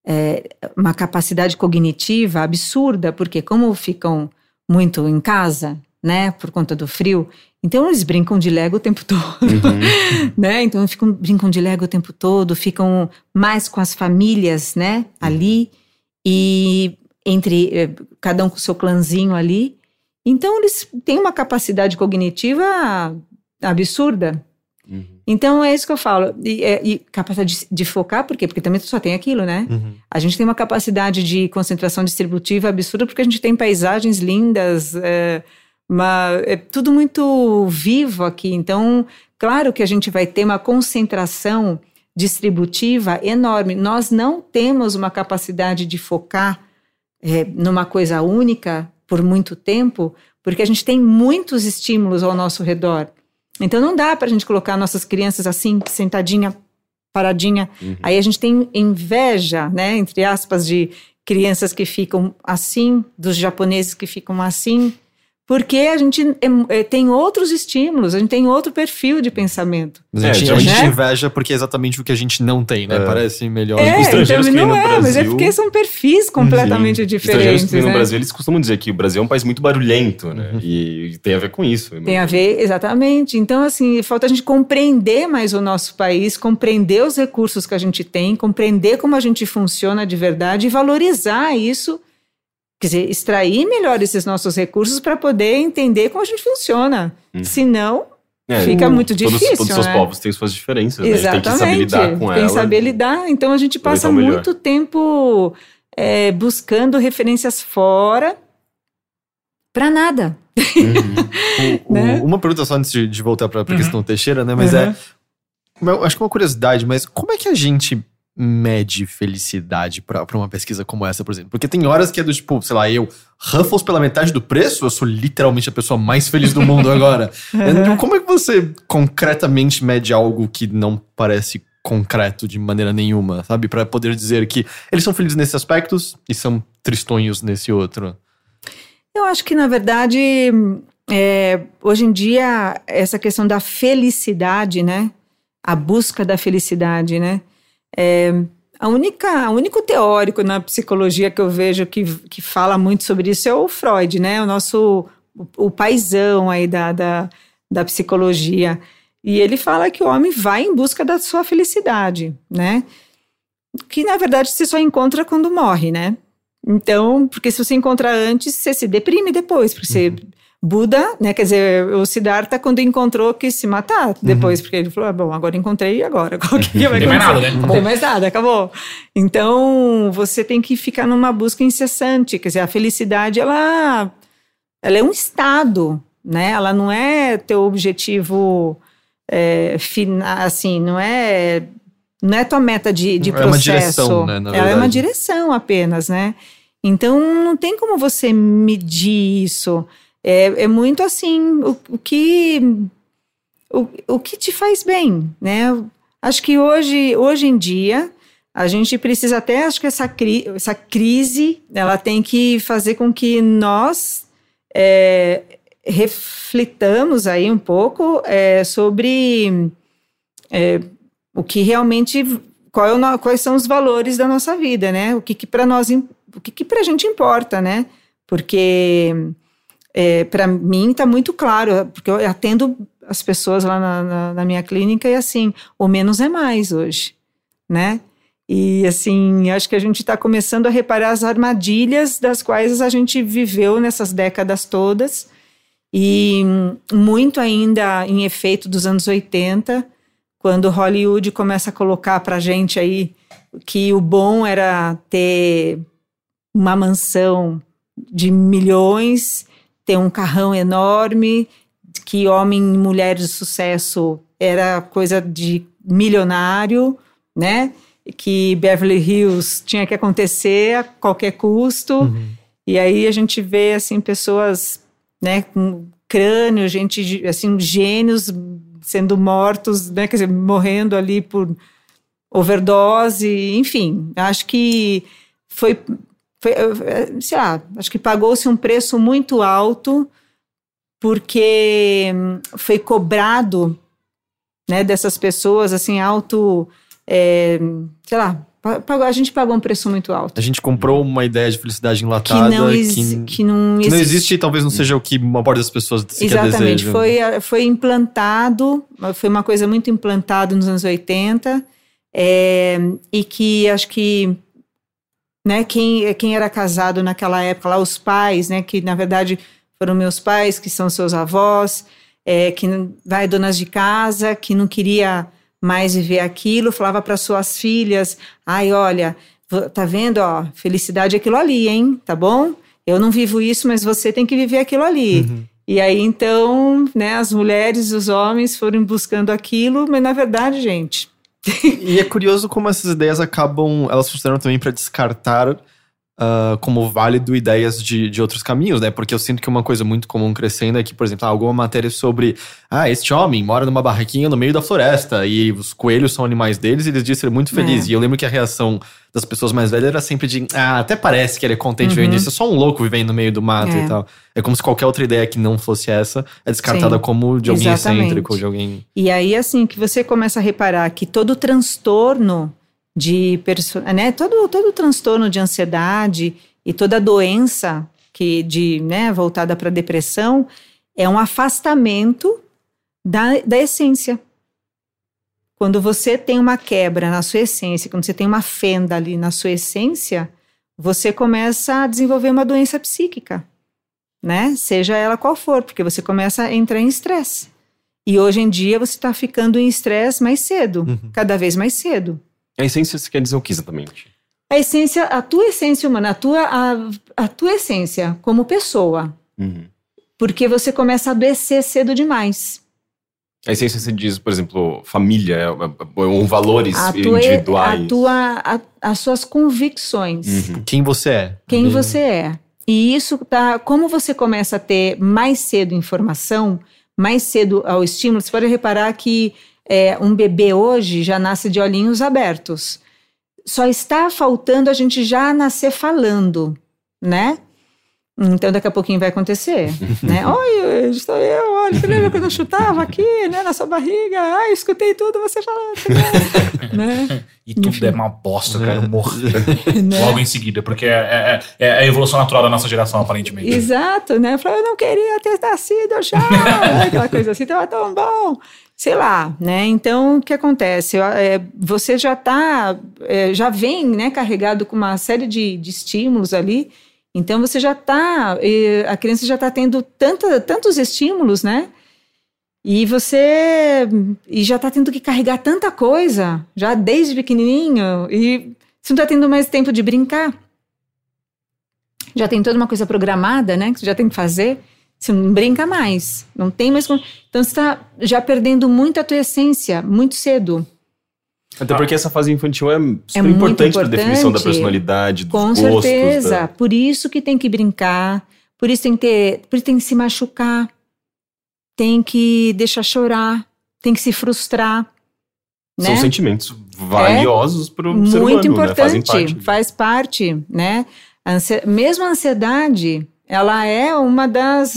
é, uma capacidade cognitiva absurda, porque como ficam muito em casa, né, por conta do frio, então eles brincam de Lego o tempo todo, Uhum. né? Então ficam brincam de Lego o tempo todo, ficam mais com as famílias, né, ali e entre eh, cada um com o seu clãzinho ali. Então eles têm uma capacidade cognitiva absurda. Então é isso que eu falo. E, é- e capacidade de, de focar, por quê? Porque também só tem aquilo, né? Uhum. A gente tem uma capacidade de concentração distributiva absurda porque a gente tem paisagens lindas, é, uma- é tudo muito vivo aqui. Então, claro que a gente vai ter uma concentração distributiva enorme. Nós não temos uma capacidade de focar é, numa coisa única por muito tempo, porque a gente tem muitos estímulos ao nosso redor. Então não dá para a gente colocar nossas crianças assim, sentadinha, paradinha. Uhum. Aí a gente tem inveja, né, entre aspas, de crianças que ficam assim, dos japoneses que ficam assim, porque a gente é- é- tem outros estímulos, a gente tem outro perfil de pensamento. Mas a É, gente, a geralmente- gente inveja porque é exatamente o que a gente não tem, né? É. Parece melhor. É, estrangeiros então, que vêm não no é, mas é Brasil- porque são perfis completamente Sim. Estrangeiros diferentes, que vêm no né? Brasil, eles costumam dizer que o Brasil é um país muito barulhento, né? Uhum. E, e tem a ver com isso. Tem a ver, exatamente. Então, assim, falta a gente compreender mais o nosso país, compreender os recursos que a gente tem, compreender como a gente funciona de verdade e valorizar isso. Quer dizer, extrair melhor esses nossos recursos para poder entender como a gente funciona. Uhum. Senão, É, fica muito todos, difícil, Todos os seus né? povos têm suas diferenças, né? A gente exatamente. Tem que saber lidar com Tem ela. que saber lidar. Então, a gente passa muito tempo é, buscando referências fora para nada. Uhum. O- né? Uma pergunta só antes de, de voltar pra, pra Uhum. questão Teixeira, né? Mas Uhum. é. acho que é uma curiosidade, mas como é que a gente mede felicidade pra, pra uma pesquisa como essa, por exemplo? Porque tem horas que é do tipo, sei lá, eu, Ruffles pela metade do preço, eu sou literalmente a pessoa mais feliz do mundo agora. Como é que você concretamente mede algo que não parece concreto de maneira nenhuma, sabe? Pra poder dizer que eles são felizes nesses aspectos e são tristonhos nesse outro. Eu acho que, na verdade, é, hoje em dia, essa questão da felicidade, né? A busca da felicidade, né? É, a única, o único teórico na psicologia que eu vejo que, que fala muito sobre isso é o Freud, né? O nosso, o, o paizão aí da, da, da psicologia. E ele fala que o homem vai em busca da sua felicidade, né? Que, na verdade, se só encontra quando morre, né? Então, porque se você encontrar antes, você se deprime depois, porque você. Buda, né? Quer dizer, o Siddhartha, quando encontrou, quis se matar depois, porque ele falou: ah, bom, agora encontrei e agora? O que, vai Não tem mais nada, né? Não tem mais nada, acabou. Então, você tem que ficar numa busca incessante. Quer dizer, a felicidade, ela, ela é um estado, né? Ela não é teu objetivo é, final, assim, não é. Não é tua meta de, de É uma processo. direção, né, na Ela é uma direção apenas, né? Então, não tem como você medir isso. É, é muito assim, o, o que o, o que te faz bem, né? Acho que hoje, hoje em dia, a gente precisa até, acho que essa, cri, essa crise, ela tem que fazer com que nós é, reflitamos aí um pouco é, sobre é, o que realmente, qual é quais são os valores da nossa vida, né? O que, que para nós, o que, que para a gente importa, né? Porque é, para mim está muito claro, porque eu atendo as pessoas lá na, na, na, minha clínica e assim, o menos é mais hoje, né? E assim, acho que a gente está começando a reparar as armadilhas das quais a gente viveu nessas décadas todas e muito ainda em efeito dos anos 80, quando Hollywood começa a colocar para gente aí que o bom era ter uma mansão de milhões, ter um carrão enorme, que homem e mulher de sucesso era coisa de milionário, né? Que Beverly Hills tinha que acontecer a qualquer custo. Uhum. E aí a gente vê assim pessoas, né, com crânio, gente assim gênios sendo mortos, né, quer dizer, morrendo ali por overdose, enfim. Acho que foi foi, sei lá, acho que pagou-se um preço muito alto porque hum, foi cobrado né, dessas pessoas, assim, alto, é, sei lá, a gente pagou um preço muito alto. A gente comprou uma ideia de felicidade enlatada que não, que, que não, existe. não existe e talvez não seja o que uma parte das pessoas Exatamente, foi, foi implantado, foi uma coisa muito implantada nos anos 80 é, e que acho que né, quem, quem era casado naquela época, lá os pais, né, que na verdade foram meus pais, que são seus avós, é, que vai donas de casa, que não queria mais viver aquilo, falava para suas filhas, ai, olha, tá vendo, ó, felicidade é aquilo ali, hein, tá bom? Eu não vivo isso, mas você tem que viver aquilo ali. Uhum. E aí, então, né, as mulheres e os homens foram buscando aquilo, mas na verdade, gente, e é curioso como essas ideias acabam, elas funcionam também para descartar Uh, como válido ideias de, de outros caminhos, né? Porque eu sinto que uma coisa muito comum crescendo é que, por exemplo, alguma matéria sobre ah, este homem mora numa barraquinha no meio da floresta e os coelhos são animais deles e eles dizem ser muito feliz. É. E eu lembro que a reação das pessoas mais velhas era sempre de ah, até parece que ele é contente uhum. vivendo isso, é só um louco vivendo no meio do mato é. e tal. É como se qualquer outra ideia que não fosse essa é descartada Sim, como de alguém exatamente. excêntrico, de alguém. E aí, assim, que você começa a reparar que todo transtorno de né, todo todo transtorno de ansiedade e toda doença que de né, voltada para depressão é um afastamento da, da essência. Quando você tem uma quebra na sua essência, quando você tem uma fenda ali na sua essência, você começa a desenvolver uma doença psíquica, né? Seja ela qual for, porque você começa a entrar em estresse. E hoje em dia você está ficando em estresse mais cedo, uhum. cada vez mais cedo. A essência você quer dizer o que exatamente? A essência, a tua essência humana, a tua, a, a tua essência como pessoa. Uhum. Porque você começa a adoecer cedo demais. A essência você diz, por exemplo, família, é, é, ou valores a tua, individuais. A tua, a, as suas convicções. Uhum. Quem você é. Quem Bem... você é. E isso tá. Como você começa a ter mais cedo informação, mais cedo ao estímulo, você pode reparar que é, um bebê hoje já nasce de olhinhos abertos. Só está faltando a gente já nascer falando, né? Então daqui a pouquinho vai acontecer, né? Oi, estou eu, olha, você lembra quando eu chutava aqui, né, na sua barriga? Ai, escutei tudo você falando, né? né? E tudo Enfim. é uma bosta, cara, eu morrer né? logo em seguida, porque é, é, é, a evolução natural da nossa geração, aparentemente. Exato, né? Eu falei, eu não queria ter nascido já, aquela coisa assim, tava tão bom sei lá, né? Então, o que acontece? É, você já está, é, já vem, né, carregado com uma série de, de estímulos ali. Então, você já está, a criança já está tendo tanta, tantos estímulos, né? E você e já está tendo que carregar tanta coisa, já desde pequenininho, e você não está tendo mais tempo de brincar. Já tem toda uma coisa programada, né? Que você já tem que fazer. Você não brinca mais, não tem mais. Então você está já perdendo muito a tua essência, muito cedo. Até porque essa fase infantil é super é importante para a definição da personalidade, dos Com gostos. certeza. Da... Por isso que tem que brincar, por isso tem que ter, por isso tem que se machucar, tem que deixar chorar, tem que se frustrar. São né? sentimentos valiosos é para o ser humano, Muito importante, né? parte. faz parte, né? Mesmo a ansiedade, ela é uma das,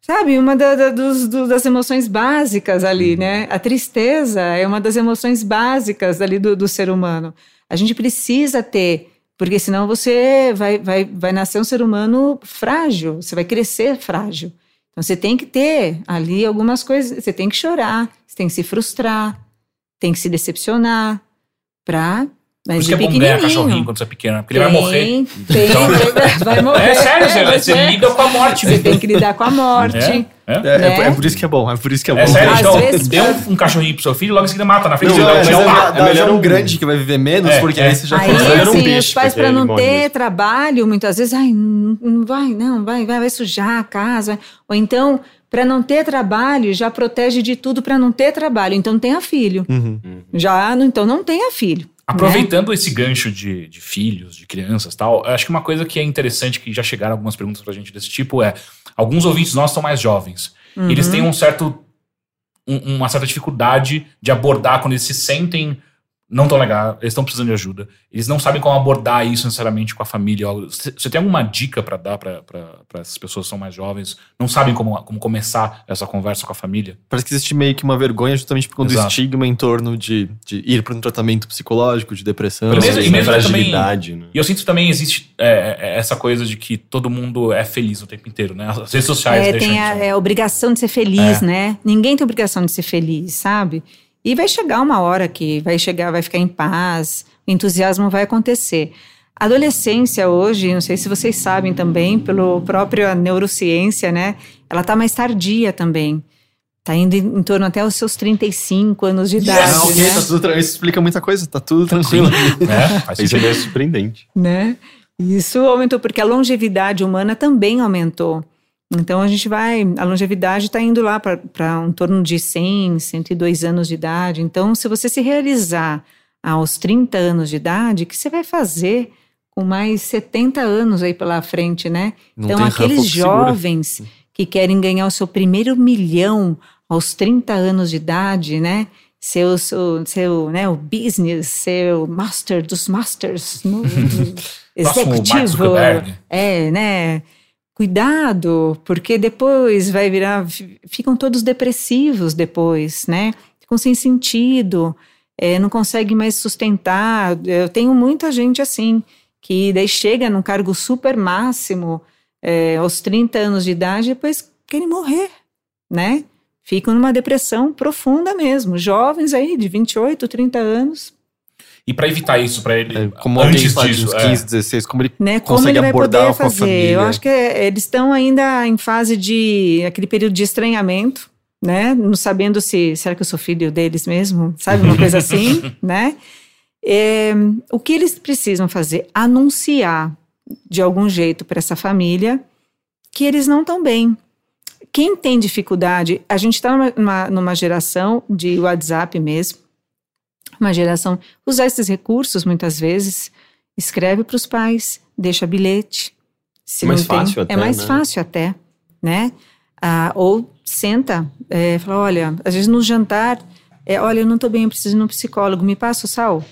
sabe, uma da, da, dos, do, das emoções básicas ali, uhum. né? A tristeza é uma das emoções básicas ali do, do ser humano. A gente precisa ter Porque senão você vai, vai, vai nascer um ser humano frágil, você vai crescer frágil. Então você tem que ter ali algumas coisas, você tem que chorar, você tem que se frustrar, tem que se decepcionar para por isso que é bom ganhar cachorrinho quando você é pequeno, porque tem, ele vai morrer. Tem, então, vai morrer. É sério, é, você, você lida com a morte. Você tem que lidar com a morte. É, é, né? é, é por isso que é bom, é por isso que é bom. É sério, então, vezes, dê um, um, cachorrinho pro seu filho, logo em seguida mata na frente. Não, é, é, melhor um grande que vai viver menos, porque aí você já aí, consegue assim, um peixe. Os pais, pra não ter trabalho, muitas vezes, ai, não vai, não, vai, vai, vai sujar a casa. Ou então para não ter trabalho, já protege de tudo para não ter trabalho. Então tenha filho. Uhum. Já, então não tenha filho. Aproveitando né? esse gancho de, de, filhos, de crianças tal, acho que uma coisa que é interessante, que já chegaram algumas perguntas pra gente desse tipo, é: alguns ouvintes nossos são mais jovens. Uhum. Eles têm um certo. Um, uma certa dificuldade de abordar quando eles se sentem não tão legal, eles estão precisando de ajuda. Eles não sabem como abordar isso necessariamente com a família. Você tem alguma dica para dar para essas pessoas que são mais jovens? Não sabem como, como começar essa conversa com a família? Parece que existe meio que uma vergonha justamente por conta do estigma em torno de, de ir para um tratamento psicológico, de depressão. E mesmo, e mesmo fragilidade, também, né? E eu sinto que também existe é, é, essa coisa de que todo mundo é feliz o tempo inteiro, né? As redes sociais é, Tem a, é, obrigação de ser feliz, é. né? Ninguém tem obrigação de ser feliz, sabe? E vai chegar uma hora que vai chegar, vai ficar em paz, o entusiasmo vai acontecer. A adolescência hoje, não sei se vocês sabem também, pelo próprio neurociência, né? Ela tá mais tardia também. Tá indo em, em torno até os seus 35 anos de idade. Yes, okay, né? tá tudo, isso explica muita coisa, tá tudo tranquilo. é, isso é meio surpreendente. Né? Isso aumentou, porque a longevidade humana também aumentou. Então a gente vai, a longevidade está indo lá para um torno de 100, 102 anos de idade. Então, se você se realizar aos 30 anos de idade, o que você vai fazer com mais 70 anos aí pela frente, né? Não então, aqueles jovens que querem ganhar o seu primeiro milhão aos 30 anos de idade, né? Seu, seu, seu né, o business, seu master dos masters, no, executivo. É, né? Cuidado, porque depois vai virar, ficam todos depressivos depois, né? Ficam sem sentido, é, não conseguem mais sustentar. Eu tenho muita gente assim, que daí chega num cargo super máximo, é, aos 30 anos de idade, e depois querem morrer, né? Ficam numa depressão profunda mesmo. Jovens aí de 28, 30 anos, e para evitar isso para ele, é, como antes disso, 15, 16, como ele né, como consegue ele vai abordar poder fazer? família? Eu acho que é, eles estão ainda em fase de aquele período de estranhamento, né? Não sabendo se será que eu sou filho deles mesmo, sabe uma coisa assim, né? É, o que eles precisam fazer? Anunciar de algum jeito para essa família que eles não estão bem. Quem tem dificuldade, a gente está numa, numa geração de WhatsApp mesmo, uma geração usar esses recursos muitas vezes, escreve para os pais, deixa bilhete. Se mais tem, fácil até, é mais né? fácil até, né? Ah, ou senta, é, fala, olha, às vezes no jantar, é, olha, eu não estou bem, eu preciso de um psicólogo, me passa o sal.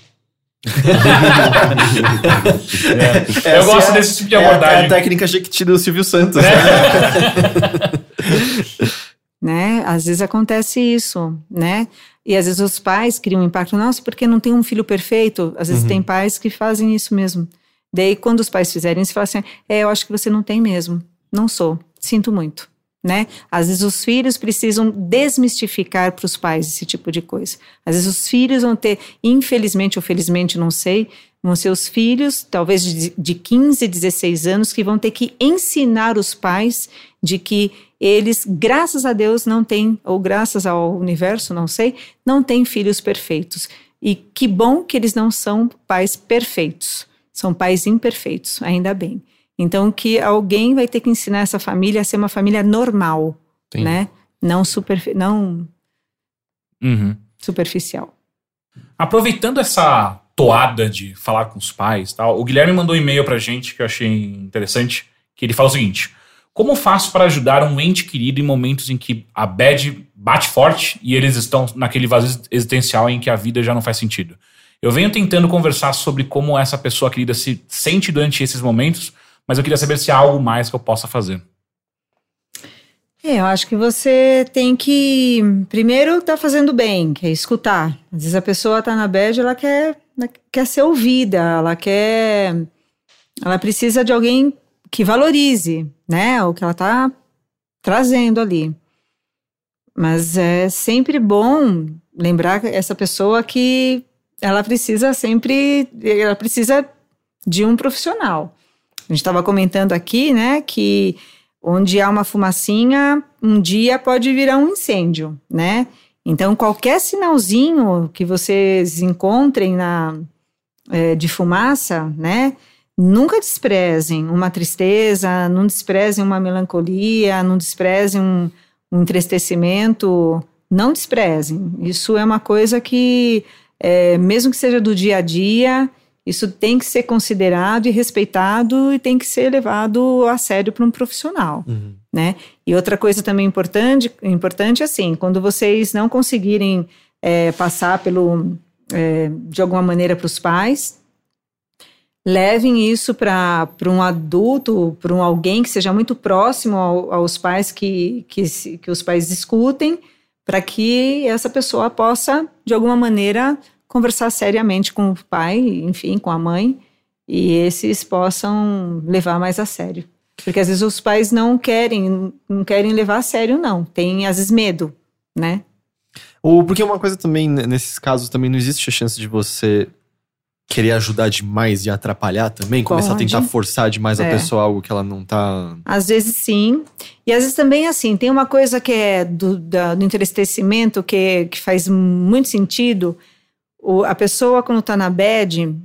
é, eu gosto é, desse tipo de abordagem. É a, a técnica Jequiti do Silvio Santos. Né? né? Às vezes acontece isso, né? E às vezes os pais criam um impacto, nossa, porque não tem um filho perfeito? Às vezes uhum. tem pais que fazem isso mesmo. Daí, quando os pais fizerem isso, falam assim: é, eu acho que você não tem mesmo. Não sou. Sinto muito. Né? Às vezes os filhos precisam desmistificar para os pais esse tipo de coisa. Às vezes os filhos vão ter, infelizmente ou felizmente, não sei, vão ser os filhos, talvez de, de 15, 16 anos, que vão ter que ensinar os pais de que eles, graças a Deus, não têm, ou graças ao universo, não sei, não têm filhos perfeitos. E que bom que eles não são pais perfeitos, são pais imperfeitos, ainda bem. Então, que alguém vai ter que ensinar essa família a ser uma família normal, Sim. né? Não, super, não uhum. superficial. Aproveitando essa toada de falar com os pais tal, o Guilherme mandou um e-mail pra gente que eu achei interessante, que ele fala o seguinte: como faço para ajudar um ente querido em momentos em que a bad bate forte e eles estão naquele vazio existencial em que a vida já não faz sentido? Eu venho tentando conversar sobre como essa pessoa querida se sente durante esses momentos, mas eu queria saber se há algo mais que eu possa fazer. É, eu acho que você tem que, primeiro, tá fazendo bem, que é escutar. Às vezes a pessoa tá na bad, ela quer, quer ser ouvida, ela quer ela precisa de alguém que valorize, né, o que ela está trazendo ali. Mas é sempre bom lembrar essa pessoa que ela precisa sempre, ela precisa de um profissional. A gente estava comentando aqui, né, que onde há uma fumacinha, um dia pode virar um incêndio, né? Então, qualquer sinalzinho que vocês encontrem na, é, de fumaça, né? Nunca desprezem uma tristeza, não desprezem uma melancolia, não desprezem um, um entristecimento, não desprezem. Isso é uma coisa que, é, mesmo que seja do dia a dia, isso tem que ser considerado e respeitado e tem que ser levado a sério para um profissional, uhum. né? E outra coisa também importante, importante assim, quando vocês não conseguirem é, passar pelo, é, de alguma maneira para os pais, levem isso para um adulto, para um alguém que seja muito próximo ao, aos pais que, que, que os pais escutem, para que essa pessoa possa, de alguma maneira, conversar seriamente com o pai, enfim, com a mãe, e esses possam levar mais a sério. Porque às vezes os pais não querem, não querem levar a sério, não. Tem, às vezes, medo, né? Ou porque uma coisa também, nesses casos, também não existe a chance de você querer ajudar demais e atrapalhar também? Começar Pode. a tentar forçar demais é. a pessoa algo que ela não tá. Às vezes sim. E às vezes também, assim, tem uma coisa que é do, da, do entristecimento que, que faz muito sentido, o, a pessoa, quando está na bed,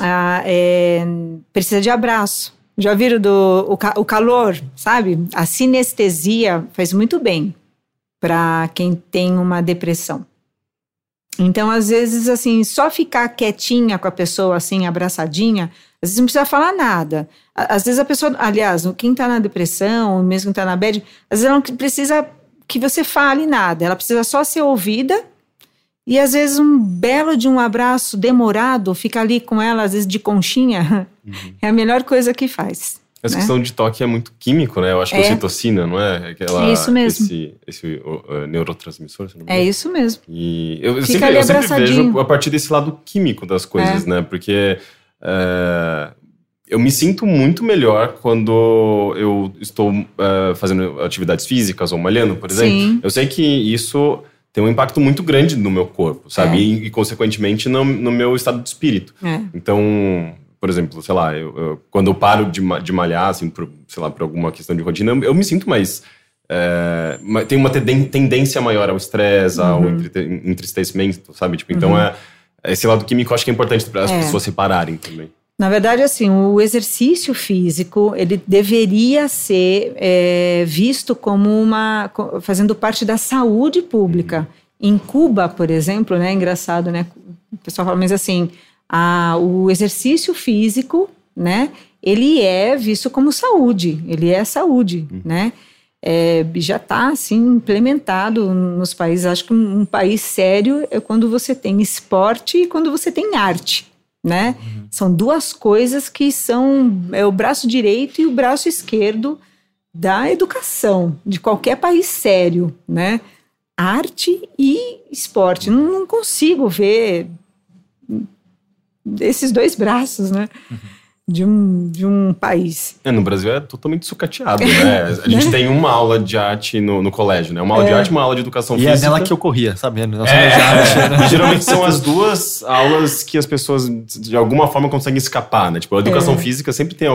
é, precisa de abraço. Já viram do, o, o calor, sabe? A sinestesia faz muito bem para quem tem uma depressão. Então, às vezes, assim, só ficar quietinha com a pessoa, assim, abraçadinha, às vezes não precisa falar nada. Às vezes a pessoa, aliás, quem está na depressão, mesmo quem está na bed, às vezes ela não precisa que você fale nada, ela precisa só ser ouvida e às vezes um belo de um abraço demorado, fica ali com ela, às vezes de conchinha, uhum. é a melhor coisa que faz. Essa né? questão de toque é muito químico, né? Eu acho que é. ocitocina, não é? Aquela, é isso mesmo. Esse, esse uh, neurotransmissor, É isso mesmo. E eu, eu sempre, eu sempre vejo a partir desse lado químico das coisas, é. né? Porque uh, eu me sinto muito melhor quando eu estou uh, fazendo atividades físicas ou malhando, por exemplo. Sim. Eu sei que isso tem um impacto muito grande no meu corpo, sabe? É. E, e, consequentemente, no, no, meu estado de espírito. É. Então, por exemplo, sei lá, eu, eu, quando eu paro de, de malhar, assim, por, sei lá, por alguma questão de rotina, eu, eu me sinto mais... É, tem uma tendência maior ao estresse, uhum. ao entristecimento, sabe? Tipo, então, uhum. é, esse lado químico eu acho que é importante para as é. pessoas separarem também. Na verdade, assim, o exercício físico ele deveria ser é, visto como uma fazendo parte da saúde pública. Em Cuba, por exemplo, né, engraçado, né? O pessoal fala, mas assim, a, o exercício físico, né? Ele é visto como saúde. Ele é saúde, uhum. né? É, já está assim implementado nos países. Acho que um, um país sério é quando você tem esporte e quando você tem arte né? Uhum. São duas coisas que são é o braço direito e o braço esquerdo da educação de qualquer país sério, né? Arte e esporte. Não, não consigo ver esses dois braços, né? Uhum de um, de um país. É, no Brasil é totalmente sucateado, né? A gente tem uma aula de arte no, no colégio, né? Uma aula é. de arte uma aula de educação e física. E é nela que eu corria, sabe? Nossa é, arte, né? Geralmente são as duas aulas que as pessoas, de alguma forma, conseguem escapar, né? Tipo, a educação é. física sempre tem...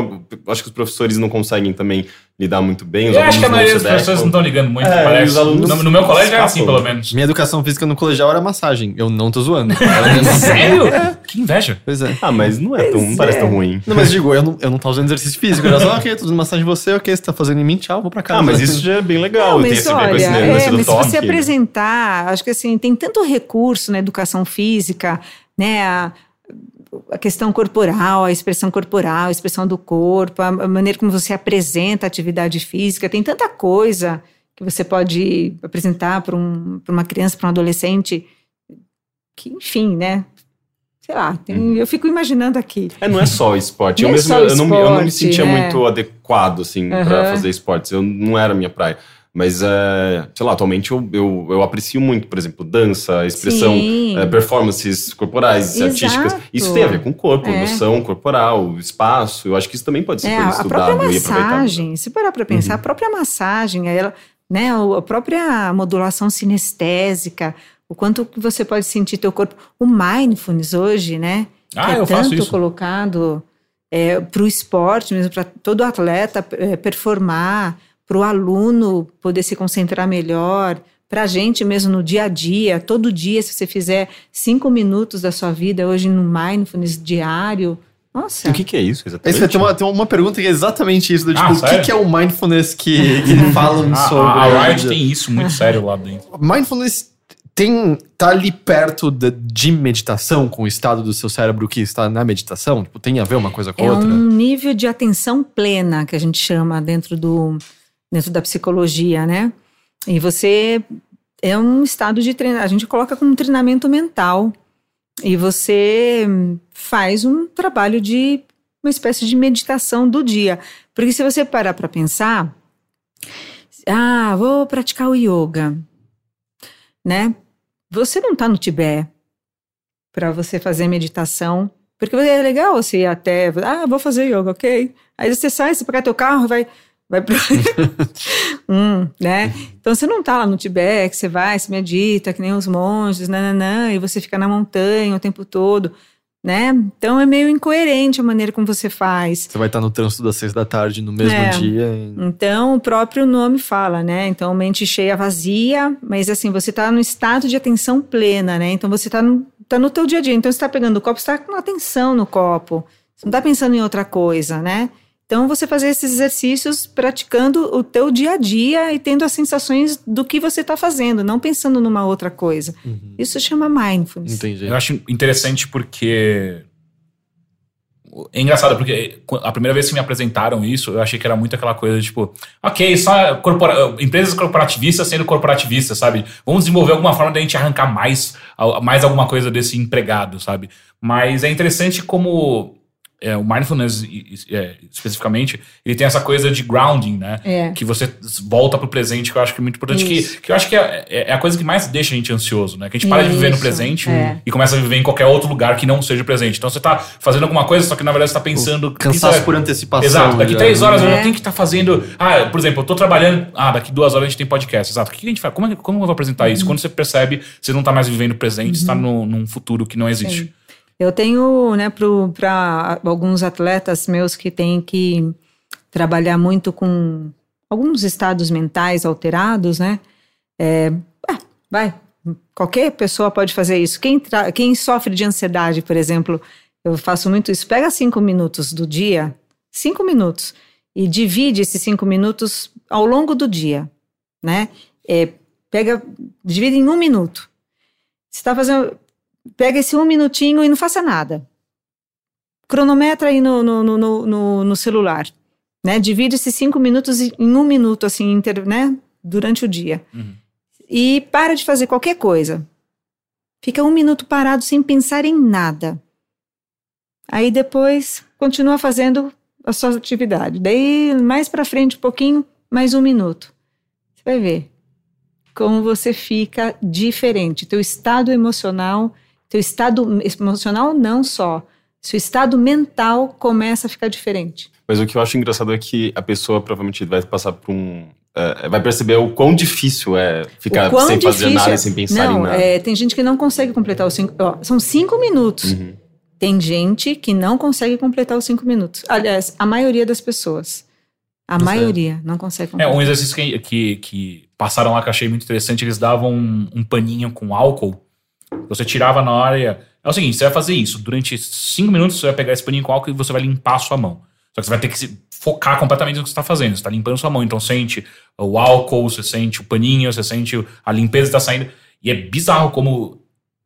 Acho que os professores não conseguem também lidar muito bem. Os eu acho que a maioria das pessoas não estão ligando muito, é, parece. Alunos no, no, meu colégio era assim, pelo menos. Minha educação física no colegial era massagem. Eu não tô zoando. Sério? Que inveja. Pois é. Ah, mas não é tão, não parece tão ruim. Não, mas digo, eu não, eu não tava fazendo exercício físico. Eu já só, ok, tô fazendo massagem em você, ok, você tá fazendo em mim, tchau, vou pra casa. Ah, mas isso já é bem legal. Não, mas tem olha, esse, é, mas se você apresentar, acho que assim, tem tanto recurso na educação física, né, a, a questão corporal, a expressão corporal, a expressão do corpo, a maneira como você apresenta a atividade física, tem tanta coisa que você pode apresentar para um, uma criança, para um adolescente, que, enfim, né? sei lá, tem, uhum. eu fico imaginando aqui. É, não é só esporte. eu, é mesmo, eu, esporte, não, eu não me sentia né? muito adequado, assim, uhum. para fazer esportes. Eu não era a minha praia. Mas, é, sei lá, atualmente eu, eu, eu aprecio muito, por exemplo, dança, expressão, é, performances corporais, Exato. artísticas. Isso tem a ver com o corpo, É. noção corporal, espaço. Eu acho que isso também pode ser É, a, a estudado própria e aproveitado. massagem, se parar para pensar, Uhum. a própria massagem, ela, né, a própria modulação sinestésica, o quanto que você pode sentir teu corpo. O mindfulness hoje, né, Ah, que é eu faço tanto isso. colocado para o esporte mesmo, para todo atleta é, performar, para o aluno poder se concentrar melhor, para a gente mesmo no dia a dia, todo dia, se você fizer cinco minutos da sua vida hoje no mindfulness diário, nossa, O que, que é isso, exatamente? Esse, tem, uma, tem uma pergunta que é exatamente isso: do, tipo, Ah, o que, que é o mindfulness que, que falam A, sobre? a, a Riot tem isso muito sério lá dentro. Mindfulness tem, tá ali perto da- de meditação, com o estado do seu cérebro que está na meditação? Tipo, tem a ver uma coisa com a É outra? um nível de atenção plena que a gente chama dentro do dentro da psicologia, né? E você é um estado de treinamento, a gente coloca como treinamento mental. E você faz um trabalho de uma espécie de meditação do dia. Porque se você parar para pensar, ah, vou praticar o yoga, né? Você não está no Tibete para você fazer meditação porque é legal você ir até, ah, vou fazer yoga, ok. Aí você sai, você pega teu carro, vai, vai pro... hum, né? Então você não tá lá no Tibete, você vai, se medita, que nem os monges, nananã, e você fica na montanha o tempo todo, né? Então é meio incoerente a maneira como você faz. Você vai estar no trânsito das seis da tarde no mesmo É. dia. e- Então, o próprio nome fala, né? Então, mente cheia, vazia, mas assim, você tá no estado de atenção plena, né? Então, você tá no, tá no teu dia a dia. Então, você tá pegando o copo, você tá com atenção no copo. Você não tá pensando em outra coisa, né? Então, você fazer esses exercícios praticando o teu dia a dia e tendo as sensações do que você tá fazendo, não pensando numa outra coisa. Uhum. Isso chama mindfulness. Entendi. Eu acho interessante porque. É engraçado, porque a primeira vez que me apresentaram isso, eu achei que era muito aquela coisa, tipo, ok, só corpora- empresas corporativistas sendo corporativistas, sabe? Vamos desenvolver alguma forma da gente arrancar mais, mais alguma coisa desse empregado, sabe? Mas é interessante como é, o mindfulness, é, especificamente, ele tem essa coisa de grounding, né? É. Que você volta pro presente, que eu acho que é muito importante. Que, Isso. que eu acho que é, é a coisa que mais deixa a gente ansioso, né? Que a gente para de viver no Isso, presente é. e começa a viver em qualquer outro lugar que não seja o presente. Então você tá fazendo alguma coisa, só que na verdade você tá pensando. Cansaço isso é- por antecipação. Exato, daqui já. três horas eu É. já tenho que estar fazendo. Ah, por exemplo, eu tô trabalhando. Ah, daqui duas horas a gente tem podcast. Exato. O que a gente faz? Como, é- como eu vou apresentar Uhum. isso? Quando você percebe, você não tá mais vivendo o presente, você tá no, num futuro que não existe. Sim. Eu tenho, né, para alguns atletas meus que têm que trabalhar muito com alguns estados mentais alterados, né? É, ah, vai, qualquer pessoa pode fazer isso. Quem, quem sofre de ansiedade, por exemplo, eu faço muito isso. Pega cinco minutos do dia, cinco minutos, e divide esses cinco minutos ao longo do dia, né? É, pega, divide em um minuto. Você está fazendo, pega esse um minutinho e não faça nada. Cronometra aí no, no, no, no- no, celular. Né? Divide esses cinco minutos em um minuto, assim, inter, né? durante o dia. Uhum. E para de fazer qualquer coisa. Fica um minuto parado sem pensar em nada. Aí depois continua fazendo a sua atividade. Daí, mais para frente, um pouquinho, mais um minuto. Você vai ver como você fica diferente. Teu estado emocional, teu estado emocional não só, seu estado mental começa a ficar diferente. Mas o que eu acho engraçado é que a pessoa provavelmente vai passar por um. é, vai perceber o quão difícil é ficar sem fazer difícil nada é- sem pensar não, em nada. é, tem gente que não consegue completar os cinco. ó, são cinco minutos. Uhum. Tem gente que não consegue completar os cinco minutos. Aliás, a maioria das pessoas. A maioria não consegue É, completar. um exercício que, que, que passaram lá que eu achei muito interessante, eles davam um, um paninho com álcool. Você tirava na hora e... É o seguinte, você vai fazer isso. Durante cinco minutos você vai pegar esse paninho com álcool e você vai limpar a sua mão. Só que você vai ter que se focar completamente no que você está fazendo. Você está limpando sua mão. Então sente o álcool, você sente o paninho, você sente a limpeza que está saindo. E é bizarro como...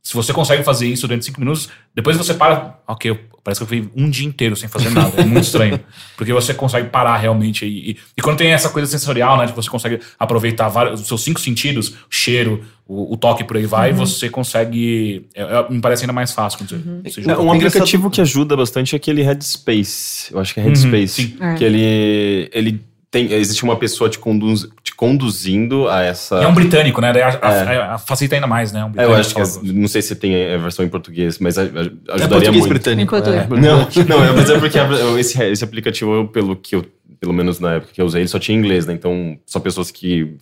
Se você consegue fazer isso durante cinco minutos, depois você para... Ok, parece que eu fui um dia inteiro sem fazer nada. É muito estranho. Porque você consegue parar realmente. E, e, e quando tem essa coisa sensorial, né? Que você consegue aproveitar vários, os seus cinco sentidos, o cheiro, o, o toque por aí vai, você consegue. é, é, me parece ainda mais fácil quando você, você junta. um aplicativo que ajuda bastante é aquele Headspace. Eu acho que é Uhum, Headspace. sim. É. Que ele, ele tem. Existe uma pessoa te conduz, conduzindo a essa. E é um britânico, né? A- a- a- facilita ainda mais, né? Um É, eu britânico acho que as- não sei se tem a versão em português, mas a- É ajudaria português muito. britânico. É. é. Não, não, é, mas é porque esse, esse aplicativo, pelo que eu, pelo menos na época que eu usei, ele só tinha inglês, né? Então, só pessoas que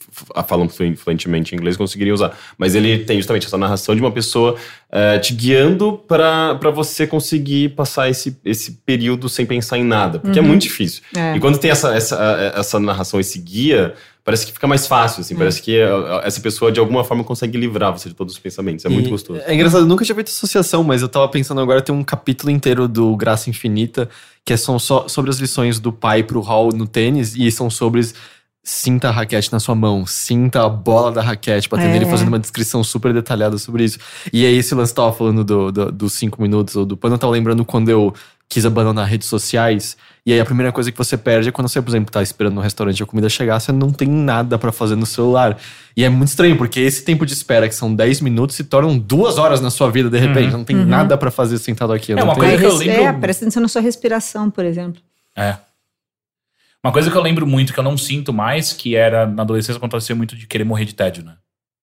falam fluen- fluentemente inglês conseguiriam usar. Mas ele tem justamente essa narração de uma pessoa te guiando para você conseguir passar esse, esse período sem pensar em nada, porque é muito difícil. É. E quando tem essa, essa, essa narração, esse guia, parece que fica mais fácil, assim, parece que eh, essa pessoa de alguma forma consegue livrar você de todos os pensamentos. É muito E gostoso. É engraçado, eu nunca tinha feito associação, mas eu tava pensando agora, tem um capítulo inteiro do Graça Infinita, que são só sobre as lições do pai pro Hall no tênis, e são sobre sinta a raquete na sua mão, sinta a bola da raquete, batendo É. ele fazendo uma descrição super detalhada sobre isso. E aí esse lance tava falando do, do- dos cinco minutos, ou do pano, eu tava lembrando quando eu quis abandonar redes sociais, e aí a primeira coisa que você perde é quando você, por exemplo, tá esperando no restaurante a comida chegar, você não tem nada pra fazer no celular. E é muito estranho, porque esse tempo de espera, que são 10 minutos, se tornam duas horas na sua vida, de repente. Não tem nada pra fazer sentado aqui. É, não uma coisa que eu lembro- É, presta atenção na sua respiração, por exemplo. É. Uma coisa que eu lembro muito, que eu não sinto mais, que era na adolescência acontecia muito de querer morrer de tédio, né?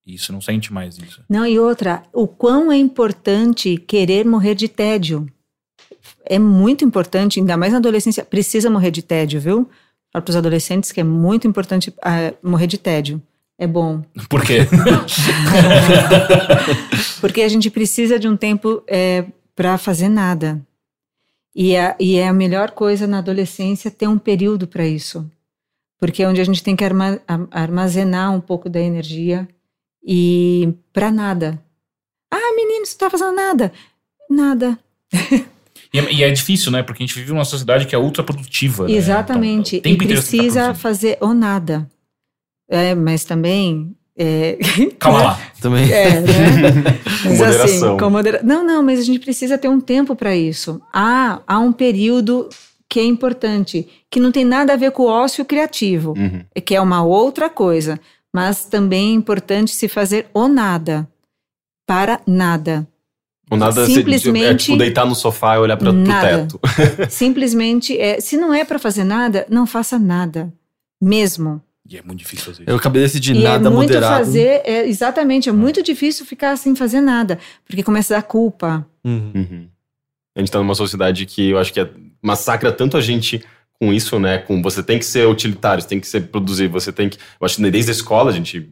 Isso, não sente mais isso. Não, e outra, o quão é importante querer morrer de tédio. É muito importante, ainda mais na adolescência, precisa morrer de tédio, viu? Falo para os adolescentes que é muito importante ah, morrer de tédio. É bom. Por quê? Porque a gente precisa de um tempo para fazer nada. E, a- e é a melhor coisa na adolescência ter um período para isso. Porque é onde a gente tem que armazenar um pouco da energia e para nada. Ah, menino, você não tá fazendo nada. Nada. E é, e é difícil, né? Porque a gente vive numa sociedade que é ultra produtiva. né? Exatamente. Então, o tempo e tá precisa produzindo. fazer ou nada. É, mas também. é, Calma lá. Também. É, né? Mas moderação. assim, com modera... Não, não, mas a gente precisa ter um tempo para isso. Há, há um período que é importante, que não tem nada a ver com o ócio criativo, Uhum. que é uma outra coisa. Mas também é importante se fazer o nada. Para nada. Ou nada Simplesmente- é tipo deitar no sofá e olhar para o teto. Simplesmente, é, se não é para fazer nada, não faça nada. Mesmo. E é muito difícil fazer isso. Eu acabei de decidir e nada é muito moderado. fazer, é, exatamente, é muito difícil ficar sem fazer nada, porque começa a dar culpa. Uhum. Uhum. A gente tá numa sociedade que eu acho que é- massacra tanto a gente com isso, né? Com você tem que ser utilitário, você tem que ser produzir, você tem que. Eu acho que desde a escola a gente.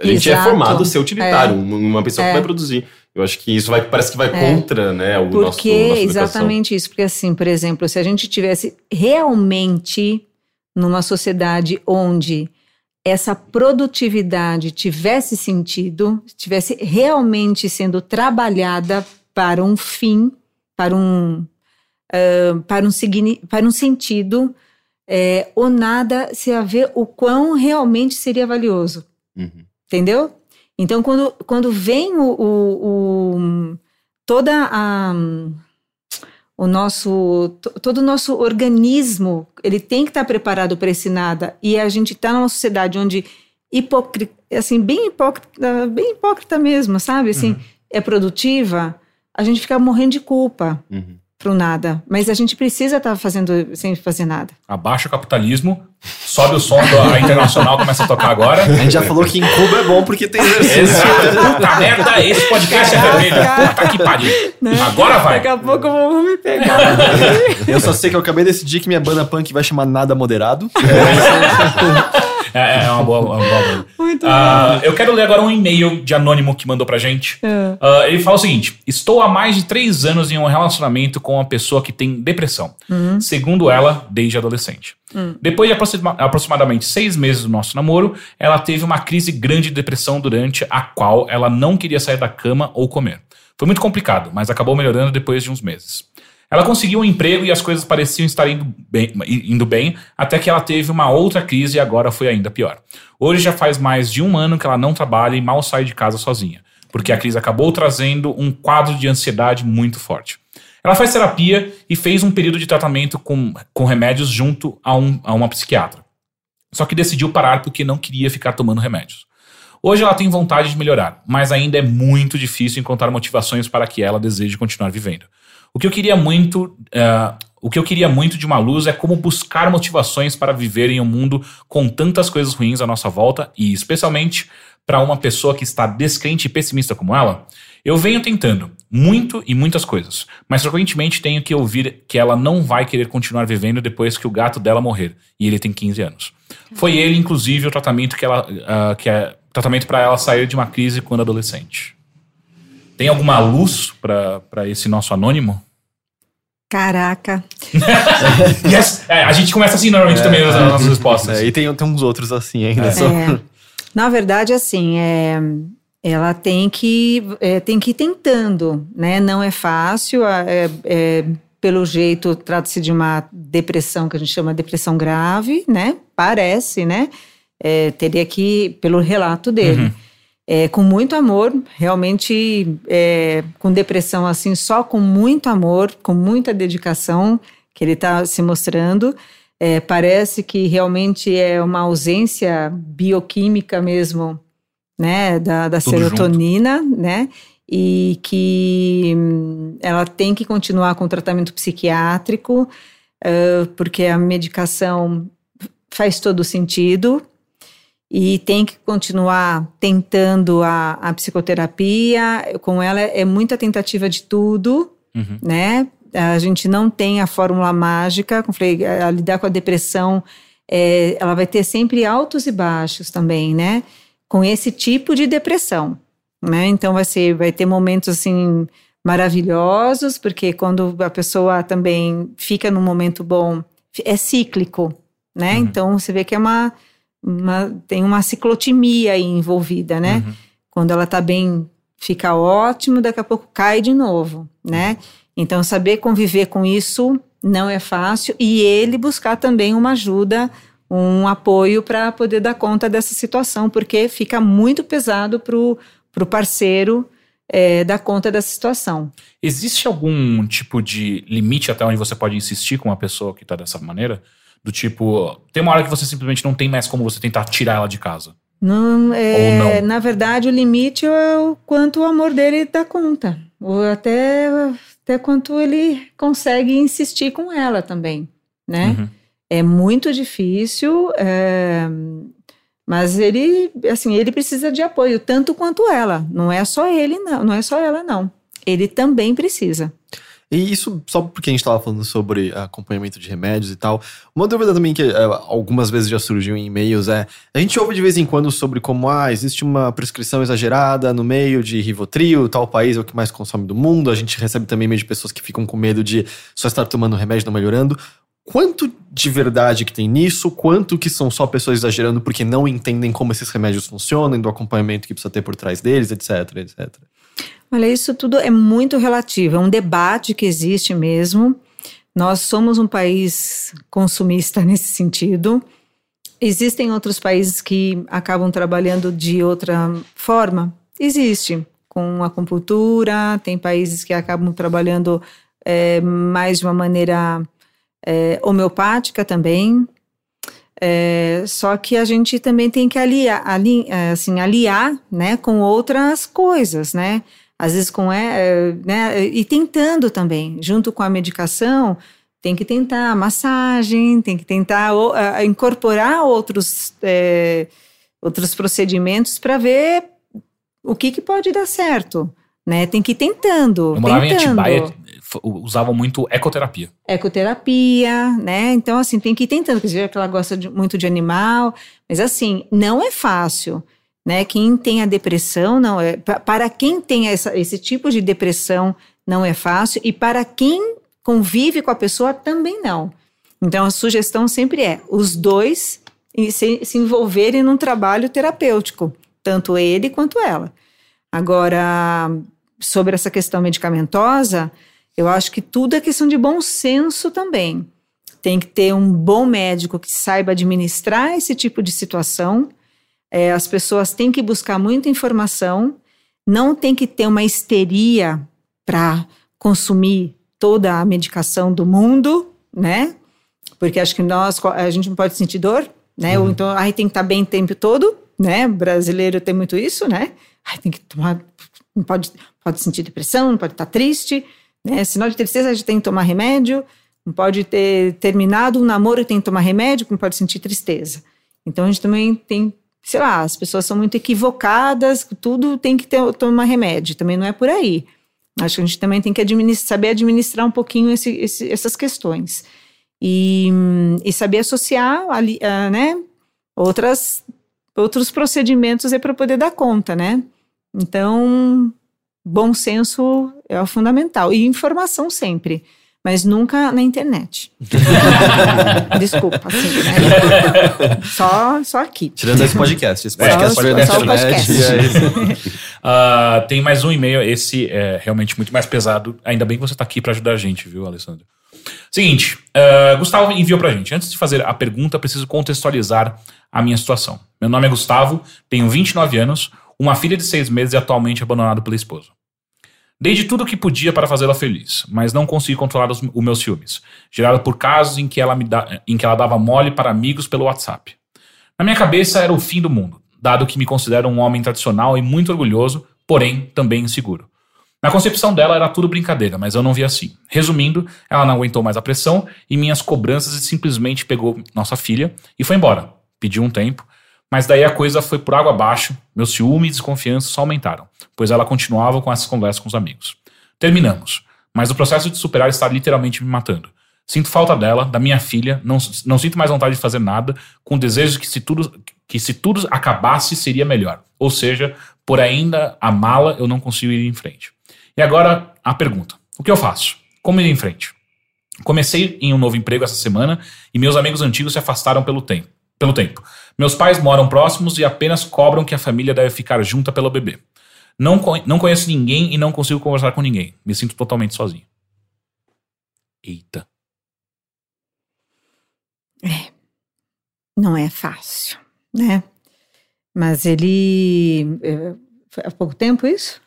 A gente é formado a ser utilitário, É. uma uma pessoa É. que vai produzir. Eu acho que isso vai, parece que vai É. contra, né, o nosso, Porque nossa educação. exatamente isso, porque assim, por exemplo, se a gente tivesse realmente numa sociedade onde essa produtividade tivesse sentido, tivesse realmente sendo trabalhada para um fim, para um ah, para um signi- para um sentido, é, o nada se a ver o quão realmente seria valioso. Uhum. Entendeu? Então, quando, quando vem o, o- o- toda a o nosso to- todo o nosso organismo ele tem que estar preparado para esse nada. E a gente está numa sociedade onde hipócrita assim bem hipócrita bem hipócrita mesmo sabe? Assim é produtiva a gente fica morrendo de culpa. Uhum. Pro nada mas a gente precisa estar fazendo sem fazer nada Abaixa o capitalismo, sobe o som da internacional, começa a tocar agora. A gente já falou que em Cuba é bom porque tem exercício. Exato. Puta merda, esse podcast é vermelho. Puta que pariu. Agora vai. daqui a pouco vão me pegar Eu só sei que eu acabei de decidir que minha banda punk vai chamar Nada Moderado. É, é uma boa. Uma boa muito Ah, eu quero ler agora um e-mail de anônimo que mandou pra gente. É. Ah, ele fala o seguinte: Estou há mais de três anos em um relacionamento com uma pessoa que tem depressão. Segundo ela, desde adolescente. Depois de aproxima- aproximadamente seis meses do nosso namoro, ela teve uma crise grande de depressão durante a qual ela não queria sair da cama ou comer. Foi muito complicado, mas acabou melhorando depois de uns meses. Ela conseguiu um emprego e as coisas pareciam estar indo bem, indo bem, até que ela teve uma outra crise e agora foi ainda pior. Hoje já faz mais de um ano que ela não trabalha e mal sai de casa sozinha, porque a crise acabou trazendo um quadro de ansiedade muito forte. Ela faz terapia e fez um período de tratamento com, com remédios junto a, um, a uma psiquiatra. Só que decidiu parar porque não queria ficar tomando remédios. Hoje ela tem vontade de melhorar, mas ainda é muito difícil encontrar motivações para que ela deseje continuar vivendo. O que eu queria muito, eh, O que eu queria muito de uma luz é como buscar motivações para viver em um mundo com tantas coisas ruins à nossa volta e, especialmente, para uma pessoa que está descrente e pessimista como ela. Eu venho tentando muito e muitas coisas, mas frequentemente tenho que ouvir que ela não vai querer continuar vivendo depois que o gato dela morrer, e ele tem 15 anos. Foi ele, inclusive, o tratamento que ela uh, que é tratamento para ela sair de uma crise quando adolescente. Tem alguma luz para esse nosso anônimo? Caraca. yes. É, a gente começa assim normalmente é, também nas nossas respostas. É, e tem, tem uns outros assim ainda. É. Só. É. Na verdade, assim, é, ela tem que, é, tem que ir tentando, né? Não é fácil, é, é, pelo jeito trata-se de uma depressão que a gente chama de depressão grave, né? Parece, né? É, teria que, pelo relato dele. Uhum é, com muito amor, realmente é, com depressão assim, só com muito amor, com muita dedicação que ele está se mostrando. É, parece que realmente é uma ausência bioquímica mesmo, né, da, da serotonina, junto. né, e que hum, ela tem que continuar com o tratamento psiquiátrico, uh, porque a medicação faz todo sentido, e tem que continuar tentando a, a psicoterapia. Com ela é muita tentativa de tudo, uhum. né? A gente não tem a fórmula mágica. Como falei, a, a lidar com a depressão, é, ela vai ter sempre altos e baixos também, né? Com esse tipo de depressão, né? Então vai ser, vai ter momentos assim maravilhosos, porque quando a pessoa também fica num momento bom, é cíclico, né? Uhum. Então você vê que é uma uma, tem uma ciclotimia aí envolvida, né? Uhum. Quando ela tá bem, fica ótimo, daqui a pouco cai de novo, né? Então, saber conviver com isso não é fácil e ele buscar também uma ajuda, um apoio para poder dar conta dessa situação, porque fica muito pesado pro, pro parceiro é, dar conta dessa situação. Existe algum tipo de limite até onde você pode insistir com uma pessoa que está dessa maneira? Do tipo, tem uma hora que você simplesmente não tem mais como você tentar tirar ela de casa. Não, é, não? Na verdade, o limite é o quanto o amor dele dá conta. Ou até, até quanto ele consegue insistir com ela também, né? Uhum. É muito difícil, é, mas ele, assim, ele precisa de apoio, tanto quanto ela. Não é só ele, não. Não é só ela, não. Ele também precisa. E isso, só porque a gente estava falando sobre acompanhamento de remédios e tal, uma dúvida também que é, algumas vezes já surgiu em e-mails é: a gente ouve de vez em quando sobre como ah, existe uma prescrição exagerada no meio de Rivotril, tal país é o que mais consome do mundo. A gente recebe também e-mails de pessoas que ficam com medo de só estar tomando remédio não melhorando. Quanto de verdade que tem nisso? Quanto que são só pessoas exagerando porque não entendem como esses remédios funcionam, do acompanhamento que precisa ter por trás deles, etc, etc. Olha, isso tudo é muito relativo, é um debate que existe mesmo. Nós somos um país consumista nesse sentido. Existem outros países que acabam trabalhando de outra forma? Existe, com acupuntura, tem países que acabam trabalhando é, mais de uma maneira é, homeopática também. É, só que a gente também tem que aliar, ali, assim, aliar né, com outras coisas, né? Às vezes com é, né, e tentando também, junto com a medicação, tem que tentar massagem, tem que tentar incorporar outros, é, outros procedimentos para ver o que, que pode dar certo. Né? Tem que ir tentando. Eu morava tentando. em Atibaia, usavam muito ecoterapia. Ecoterapia, né? Então, assim, tem que ir tentando, porque ela gosta de, muito de animal, mas assim, não é fácil né? Quem tem a depressão não é para quem tem essa, esse tipo de depressão não é fácil e para quem convive com a pessoa também não. Então a sugestão sempre é os dois se, se envolverem num trabalho terapêutico, tanto ele quanto ela. Agora sobre essa questão medicamentosa, eu acho que tudo é questão de bom senso também. Tem que ter um bom médico que saiba administrar esse tipo de situação é, as pessoas têm que buscar muita informação, não tem que ter uma histeria para consumir toda a medicação do mundo, né? Porque acho que nós, a gente não pode sentir dor, né? Uhum. Ou então, ai, tem que estar tá bem o tempo todo, né? Brasileiro tem muito isso, né? Ai, tem que tomar, não pode, pode sentir depressão, não pode estar tá triste, né? Sinal de tristeza, a gente tem que tomar remédio, Não pode ter terminado um namoro e tem que tomar remédio, não pode sentir tristeza. Então a gente também tem, sei lá, as pessoas são muito equivocadas, tudo tem que ter, tomar remédio, também não é por aí. Acho que a gente também tem que saber administrar um pouquinho esse, esse, essas questões. E, e saber associar ali, uh, né, outras, outros procedimentos para poder dar conta, né? Então, bom senso é o fundamental. E informação sempre mas nunca na internet. Desculpa, assim, né? Só, só aqui. Tirando esse podcast. Esse podcast só, foi só o podcast. uh, tem mais um e-mail, esse é realmente muito mais pesado. Ainda bem que você está aqui para ajudar a gente, viu, Alessandro? Seguinte, uh, Gustavo enviou pra gente. Antes de fazer a pergunta, preciso contextualizar a minha situação. Meu nome é Gustavo, tenho 29 anos, uma filha de 6 meses e atualmente abandonado pela esposa. Dei de tudo o que podia para fazê-la feliz, mas não consegui controlar os, os meus ciúmes, gerado por casos em que, ela me da, em que ela dava mole para amigos pelo WhatsApp. Na minha cabeça era o fim do mundo, dado que me considero um homem tradicional e muito orgulhoso, porém também inseguro. Na concepção dela era tudo brincadeira, mas eu não vi assim. Resumindo, ela não aguentou mais a pressão e minhas cobranças e simplesmente pegou nossa filha e foi embora. Pediu um tempo, mas daí a coisa foi por água abaixo, meus ciúmes e desconfiança só aumentaram, pois ela continuava com essas conversas com os amigos. Terminamos, mas o processo de superar está literalmente me matando. Sinto falta dela, da minha filha, não, não sinto mais vontade de fazer nada, com o desejo que se tudo, que se tudo acabasse seria melhor. Ou seja, por ainda amá-la, eu não consigo ir em frente. E agora a pergunta: o que eu faço? Como ir em frente? Comecei em um novo emprego essa semana e meus amigos antigos se afastaram pelo tempo pelo tempo. Meus pais moram próximos e apenas cobram que a família deve ficar junta pelo bebê. Não, não conheço ninguém e não consigo conversar com ninguém. Me sinto totalmente sozinho. Eita. É. Não é fácil, né? Mas ele. É, foi há pouco tempo isso?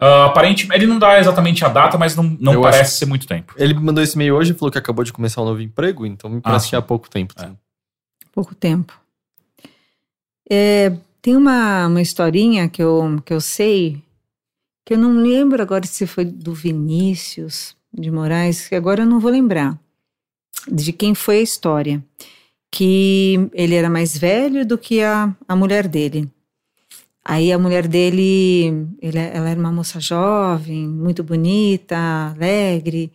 Uh, aparentemente, ele não dá exatamente a data, mas não, não parece acho... ser muito tempo. Ele mandou esse e-mail hoje e falou que acabou de começar um novo emprego, então me parece ah, que há pouco tempo. É pouco tempo. É, tem uma, uma historinha que eu, que eu sei, que eu não lembro agora se foi do Vinícius de Moraes, que agora eu não vou lembrar de quem foi a história. Que ele era mais velho do que a, a mulher dele. Aí a mulher dele, ele, ela era uma moça jovem, muito bonita, alegre,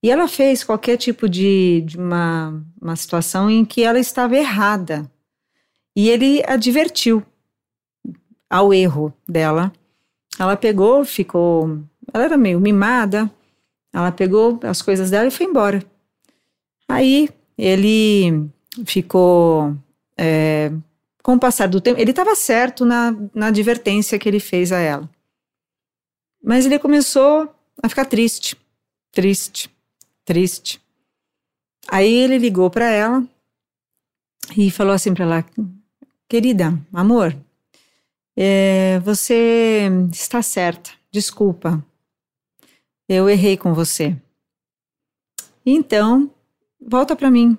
e ela fez qualquer tipo de, de uma, uma situação em que ela estava errada. E ele advertiu ao erro dela. Ela pegou, ficou. Ela era meio mimada. Ela pegou as coisas dela e foi embora. Aí ele ficou. É, com o passar do tempo, ele estava certo na, na advertência que ele fez a ela. Mas ele começou a ficar triste, triste triste. Aí ele ligou para ela e falou assim para ela: Querida, amor, é, você está certa, desculpa, eu errei com você. Então, volta para mim.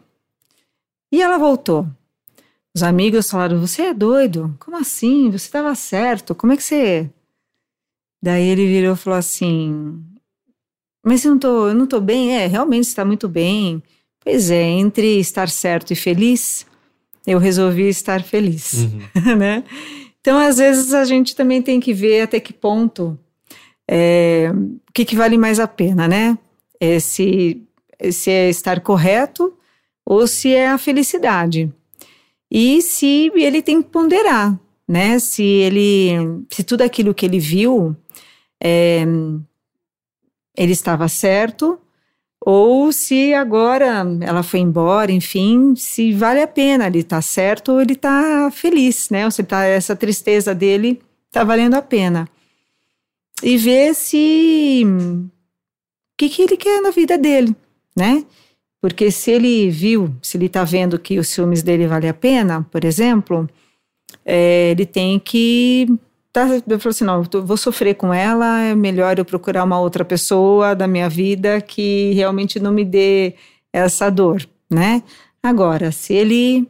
E ela voltou. Os amigos falaram: Você é doido? Como assim? Você estava certo? Como é que você. Daí ele virou e falou assim: mas eu não tô, eu não tô bem. É, realmente está muito bem. Pois é, entre estar certo e feliz, eu resolvi estar feliz, uhum. né? Então, às vezes, a gente também tem que ver até que ponto é, o que, que, vale mais a pena, né? É se, se é estar correto ou se é a felicidade. E se ele tem que ponderar, né? Se ele, se tudo aquilo que ele viu é, ele estava certo ou se agora ela foi embora, enfim, se vale a pena ele está certo ou ele está feliz, né? Ou se tá, essa tristeza dele está valendo a pena. E ver se o que, que ele quer na vida dele, né? Porque se ele viu, se ele está vendo que os ciúmes dele vale a pena, por exemplo, é, ele tem que tá, eu falei assim, não, eu vou sofrer com ela, é melhor eu procurar uma outra pessoa da minha vida que realmente não me dê essa dor, né? Agora, se ele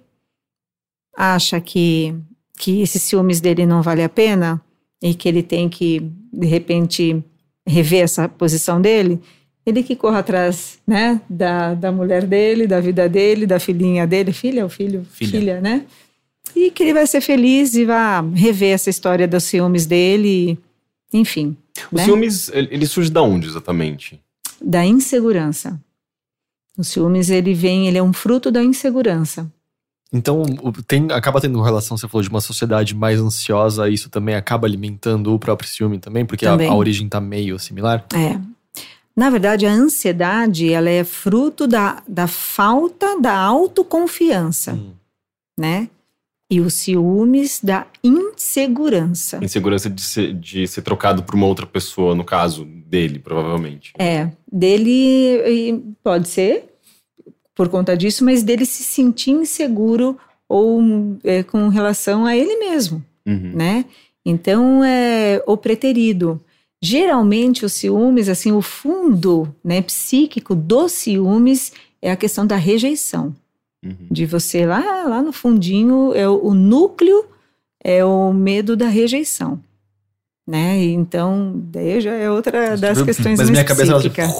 acha que, que esses ciúmes dele não vale a pena e que ele tem que, de repente, rever essa posição dele, ele que corra atrás, né, da, da mulher dele, da vida dele, da filhinha dele, filha ou filho? Filha. filha, né? E que ele vai ser feliz e vai rever essa história dos ciúmes dele, enfim. O né? ciúmes, ele surge da onde exatamente? Da insegurança. O ciúmes, ele vem, ele é um fruto da insegurança. Então, o- tem, acaba tendo relação, você falou, de uma sociedade mais ansiosa, isso também acaba alimentando o próprio ciúme também, porque a- Também. A, origem tá meio similar. É. Na verdade, a ansiedade, ela é fruto da, da falta da autoconfiança, Hum. né? E os ciúmes da insegurança. Insegurança de ser, de ser trocado por uma outra pessoa, no caso dele, provavelmente. É, dele pode ser por conta disso, mas dele se sentir inseguro ou é, com relação a ele mesmo, Uhum. né? Então é o preterido. Geralmente os ciúmes, assim, o fundo, né, psíquico dos ciúmes é a questão da rejeição, Uhum. de você lá, lá no fundinho é o, o núcleo é o medo da rejeição. Né? E Então, daí já é outra das questões Mas minha cabeça ela, tipo, psíquica.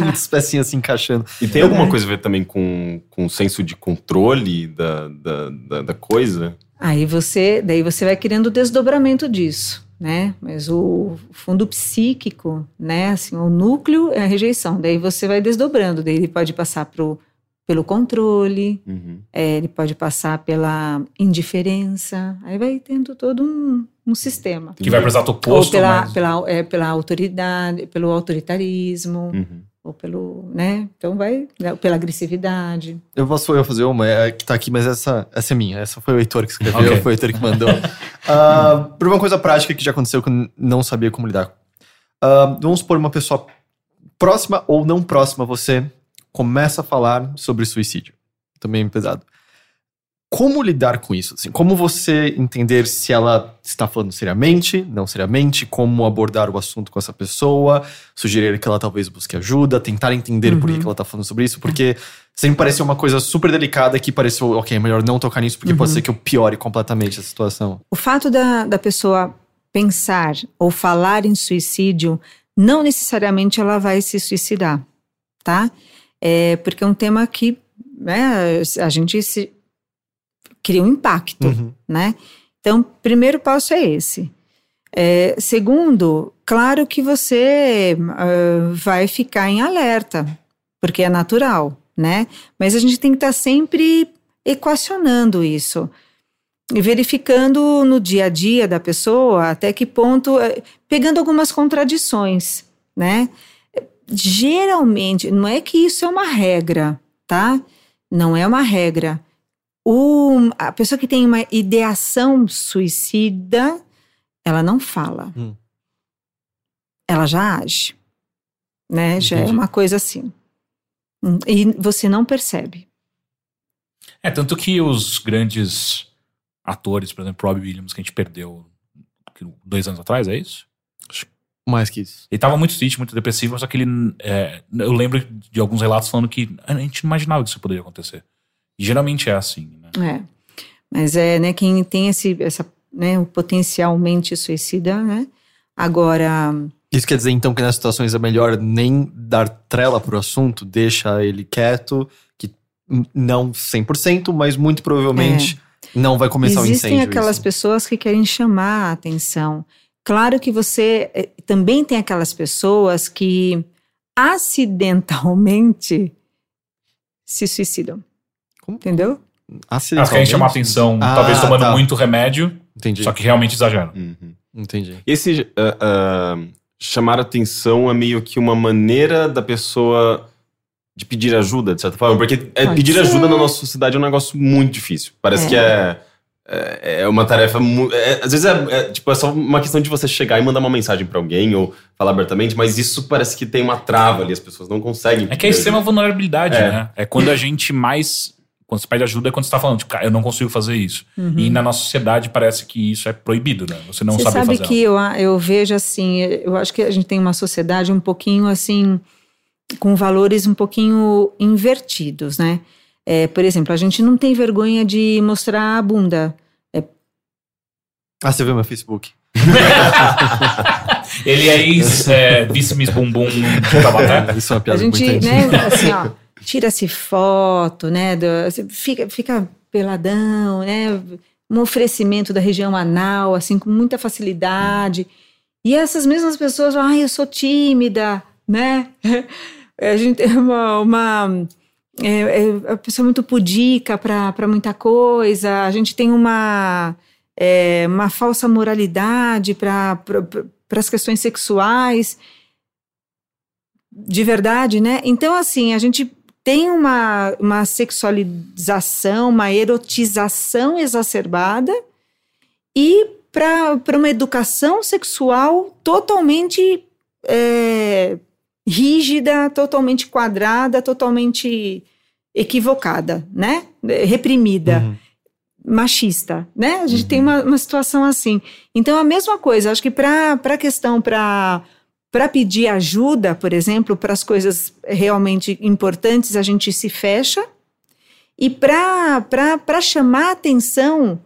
muitas pecinhas se encaixando. E tem alguma coisa a ver também com, com o senso de controle da, da, da, da coisa? Aí você, daí você vai querendo o desdobramento disso, né? Mas o fundo psíquico, né? Assim, o núcleo é a rejeição. Daí você vai desdobrando. Daí ele pode passar pro, pelo controle, Uhum. é, ele pode passar pela indiferença. Aí vai tendo todo um, um sistema. Que vai pro exato Ou oposto, pela, mas... pela, é, pela autoridade, pelo autoritarismo, Uhum. ou pelo, né? Então vai né, pela agressividade. Eu posso eu fazer uma é, que tá aqui, mas essa, essa é minha. Essa foi o Heitor que escreveu, Ok. foi o Heitor que mandou. Ah, por uma coisa prática que já aconteceu que eu não sabia como lidar. Ah, vamos supor uma pessoa próxima ou não próxima a você começa a falar sobre suicídio. Também pesado. Como lidar com isso? Assim, como você entender se ela está falando seriamente, não seriamente, como abordar o assunto com essa pessoa, sugerir que ela talvez busque ajuda, tentar entender por que Uhum. ela está falando sobre isso, porque sempre pareceu uma coisa super delicada que pareceu, ok, é melhor não tocar nisso, porque pode Uhum. ser que eu piore completamente a situação. O fato da, da pessoa pensar ou falar em suicídio, não necessariamente ela vai se suicidar, tá? É porque é um tema que né, a gente se, cria um impacto, Uhum. né? Então, primeiro passo é esse. É, segundo, claro que você ah, vai ficar em alerta, porque é natural, né? Mas a gente tem que estar sempre equacionando isso e verificando no dia a dia da pessoa até que ponto, eh, pegando algumas contradições, né? Geralmente, não é que isso é uma regra, tá? Não é uma regra. O, a pessoa que tem uma ideação suicida, ela não fala. Hum. Ela já age, né? Já é uma coisa assim. Hum, E você não percebe. É, tanto que os grandes atores, por exemplo, Robbie Williams, que a gente perdeu dois anos atrás, é isso? Mais que isso. Ele tava muito triste, muito depressivo, só que ele. é, eu lembro de alguns relatos falando que a gente não imaginava que isso poderia acontecer. E geralmente é assim, né? É. Mas é, né, quem tem esse, essa, né, o potencialmente suicida, né? Agora, Isso quer dizer então que nas situações é melhor nem dar trela pro assunto, deixa ele quieto, que não 100%, mas muito provavelmente não vai começar o existem incêndio. aquelas isso. pessoas que querem chamar a atenção. Claro que você eh, também tem aquelas pessoas que acidentalmente se suicidam. Como? Entendeu? Elas querem chamar atenção, Ah, talvez tomando tá. muito remédio, Entendi. só que realmente exageram. Uhum. Entendi. Esse ah, ah, chamar atenção é meio que uma maneira da pessoa de pedir ajuda, de certa forma. Porque é, pedir ajuda na nossa sociedade é um negócio muito difícil. Parece É. que é, é, é uma tarefa. é, às vezes é, é, tipo, é só uma questão de você chegar e mandar uma mensagem pra alguém ou falar abertamente, mas isso parece que tem uma trava ali, as pessoas não conseguem. É que é extrema vulnerabilidade, É. né? É quando a gente mais. Quando você pede ajuda é quando você tá falando, tipo, cara, eu não consigo fazer isso. Uhum. E na nossa sociedade parece que isso é proibido, né? Você não Você sabe sabe fazer. que eu, eu vejo assim, eu acho que a gente tem uma sociedade um pouquinho assim, com valores um pouquinho invertidos, né? É, por exemplo, a gente não tem vergonha de mostrar a bunda. Ah, você viu meu Facebook? Ele é ex-vice-miss Bumbum de. Isso é uma A piada gente, muito né, assim, ó, tira-se foto, né, do- fica, fica peladão, né, um oferecimento da região anal, assim, com muita facilidade. E essas mesmas pessoas falam, ai, eu sou tímida, né? A gente tem uma... uma é, é a pessoa muito pudica para muita coisa, a gente tem uma, é, uma falsa moralidade para as questões sexuais de verdade, né? Então, assim, a gente tem uma, uma sexualização, uma erotização exacerbada e para uma educação sexual totalmente é, rígida, totalmente quadrada, totalmente equivocada, né? Reprimida Uhum. machista, né? A gente tem uma, uma situação assim. Então, a mesma coisa, acho que para a questão, para para pedir ajuda, por exemplo, para as coisas realmente importantes, a gente se fecha. E para chamar atenção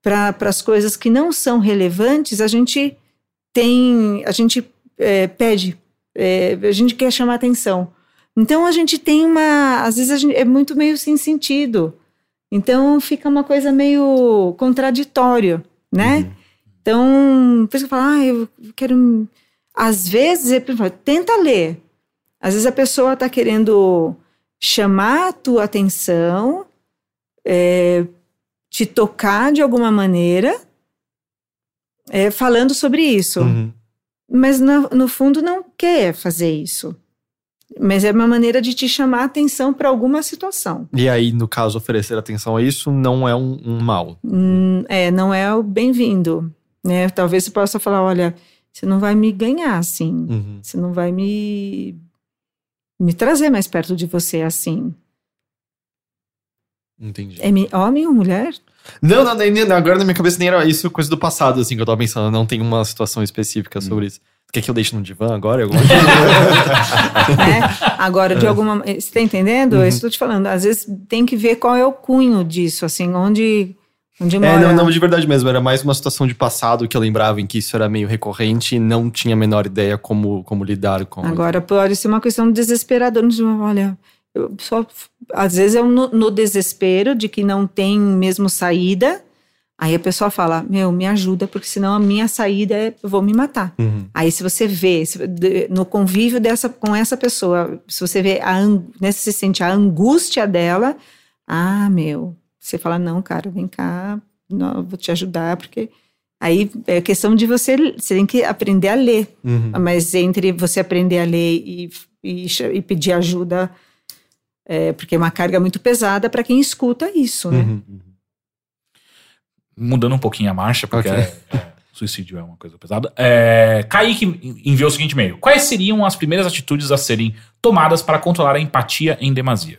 para as coisas que não são relevantes, a gente tem, a gente é, pede, é, a gente quer chamar atenção. Então a gente tem uma, às vezes a gente, é muito meio sem sentido. Então fica uma coisa meio contraditória, né? Então, por isso que eu falo, ah, eu quero. Às vezes, eu falo, tenta ler. Às vezes a pessoa está querendo chamar a tua atenção, é, te tocar de alguma maneira, é, falando sobre isso. Uhum. Mas no, no fundo não quer fazer isso. Mas é uma maneira de te chamar a atenção para alguma situação. E aí, no caso, oferecer atenção a isso não é um, um mal. Hum, é, não é o bem-vindo. Né? Talvez você possa falar: olha, você não vai me ganhar assim. Uhum. Você não vai me, me trazer mais perto de você assim. Entendi. É homem ou mulher? Não, não, nem- nem- agora na minha cabeça nem era isso, coisa do passado, assim, que eu tava pensando. Não tem uma situação específica sobre isso. Quer que eu deixe no divã agora? Alguma né? Agora, de alguma Você tá entendendo? Uhum. É isso que eu tô te falando. Às vezes tem que ver qual é o cunho disso, assim, onde, onde mora. É, não, não, de verdade mesmo. Era mais uma situação de passado que eu lembrava em que isso era meio recorrente e não tinha a menor ideia como, como lidar com Agora pode ser uma questão desesperadora. de, Olha, eu só, às vezes é no, no desespero de que não tem mesmo saída. Aí a pessoa fala: Meu, me ajuda, porque senão a minha saída é eu vou me matar. Uhum. Aí se você vê se- no convívio dessa com essa pessoa, se você vê a, né, se sente a angústia dela, ah, meu, você fala não, cara, vem cá, não, vou te ajudar, porque aí é questão de você, você tem que aprender a ler, Uhum. mas entre você aprender a ler e, e, e pedir ajuda, é, porque é uma carga muito pesada para quem escuta isso, né? Uhum. Mudando um pouquinho a marcha, porque Ok. é- é, suicídio é uma coisa pesada. É, Kaique enviou o seguinte e-mail. Quais seriam as primeiras atitudes a serem tomadas para controlar a empatia em demasia?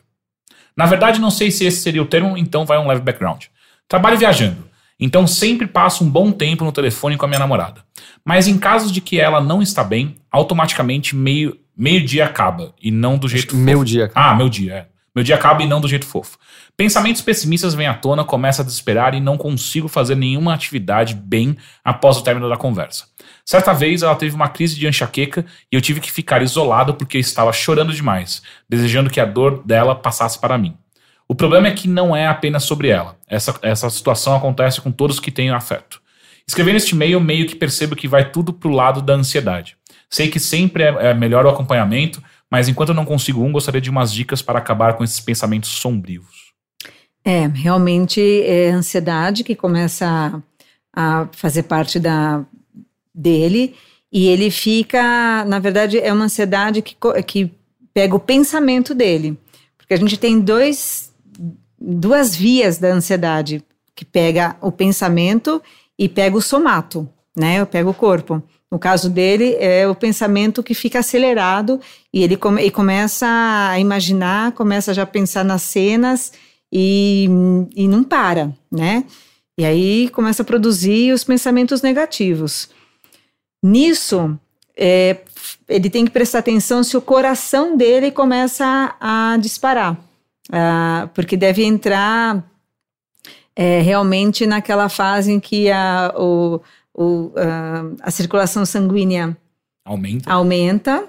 Na verdade, não sei se esse seria o termo, então vai um leve background. Trabalho viajando, então sempre passo um bom tempo no telefone com a minha namorada. Mas em casos de que ela não está bem, automaticamente meio, meio dia acaba, e não do jeito Meu dia. ah, meu dia, é. Meu dia acaba e não do jeito fofo. Pensamentos pessimistas vêm à tona, começo a desesperar e não consigo fazer nenhuma atividade bem após o término da conversa. Certa vez ela teve uma crise de enxaqueca e eu tive que ficar isolado porque estava chorando demais, desejando que a dor dela passasse para mim. O problema é que não é apenas sobre ela. Essa, essa situação acontece com todos que têm afeto. Escrevendo este e-mail, meio que percebo que vai tudo pro lado da ansiedade. Sei que sempre é, é melhor o acompanhamento, mas enquanto eu não consigo um, gostaria de umas dicas para acabar com esses pensamentos sombrios. É, realmente é ansiedade que começa a, fazer parte da, dele e ele fica, na verdade, é uma ansiedade que, que pega o pensamento dele. Porque a gente tem dois, duas vias da ansiedade, que pega o pensamento e pega o somato, né? Pega o corpo. No caso dele, é o pensamento que fica acelerado e ele come, e começa a imaginar, começa já a pensar nas cenas e, e não para, né? E aí começa a produzir os pensamentos negativos. Nisso, é, ele tem que prestar atenção se o coração dele começa a, disparar, Ah, porque deve entrar é, realmente naquela fase em que a, o, o, uh, a circulação sanguínea Aumenta. aumenta.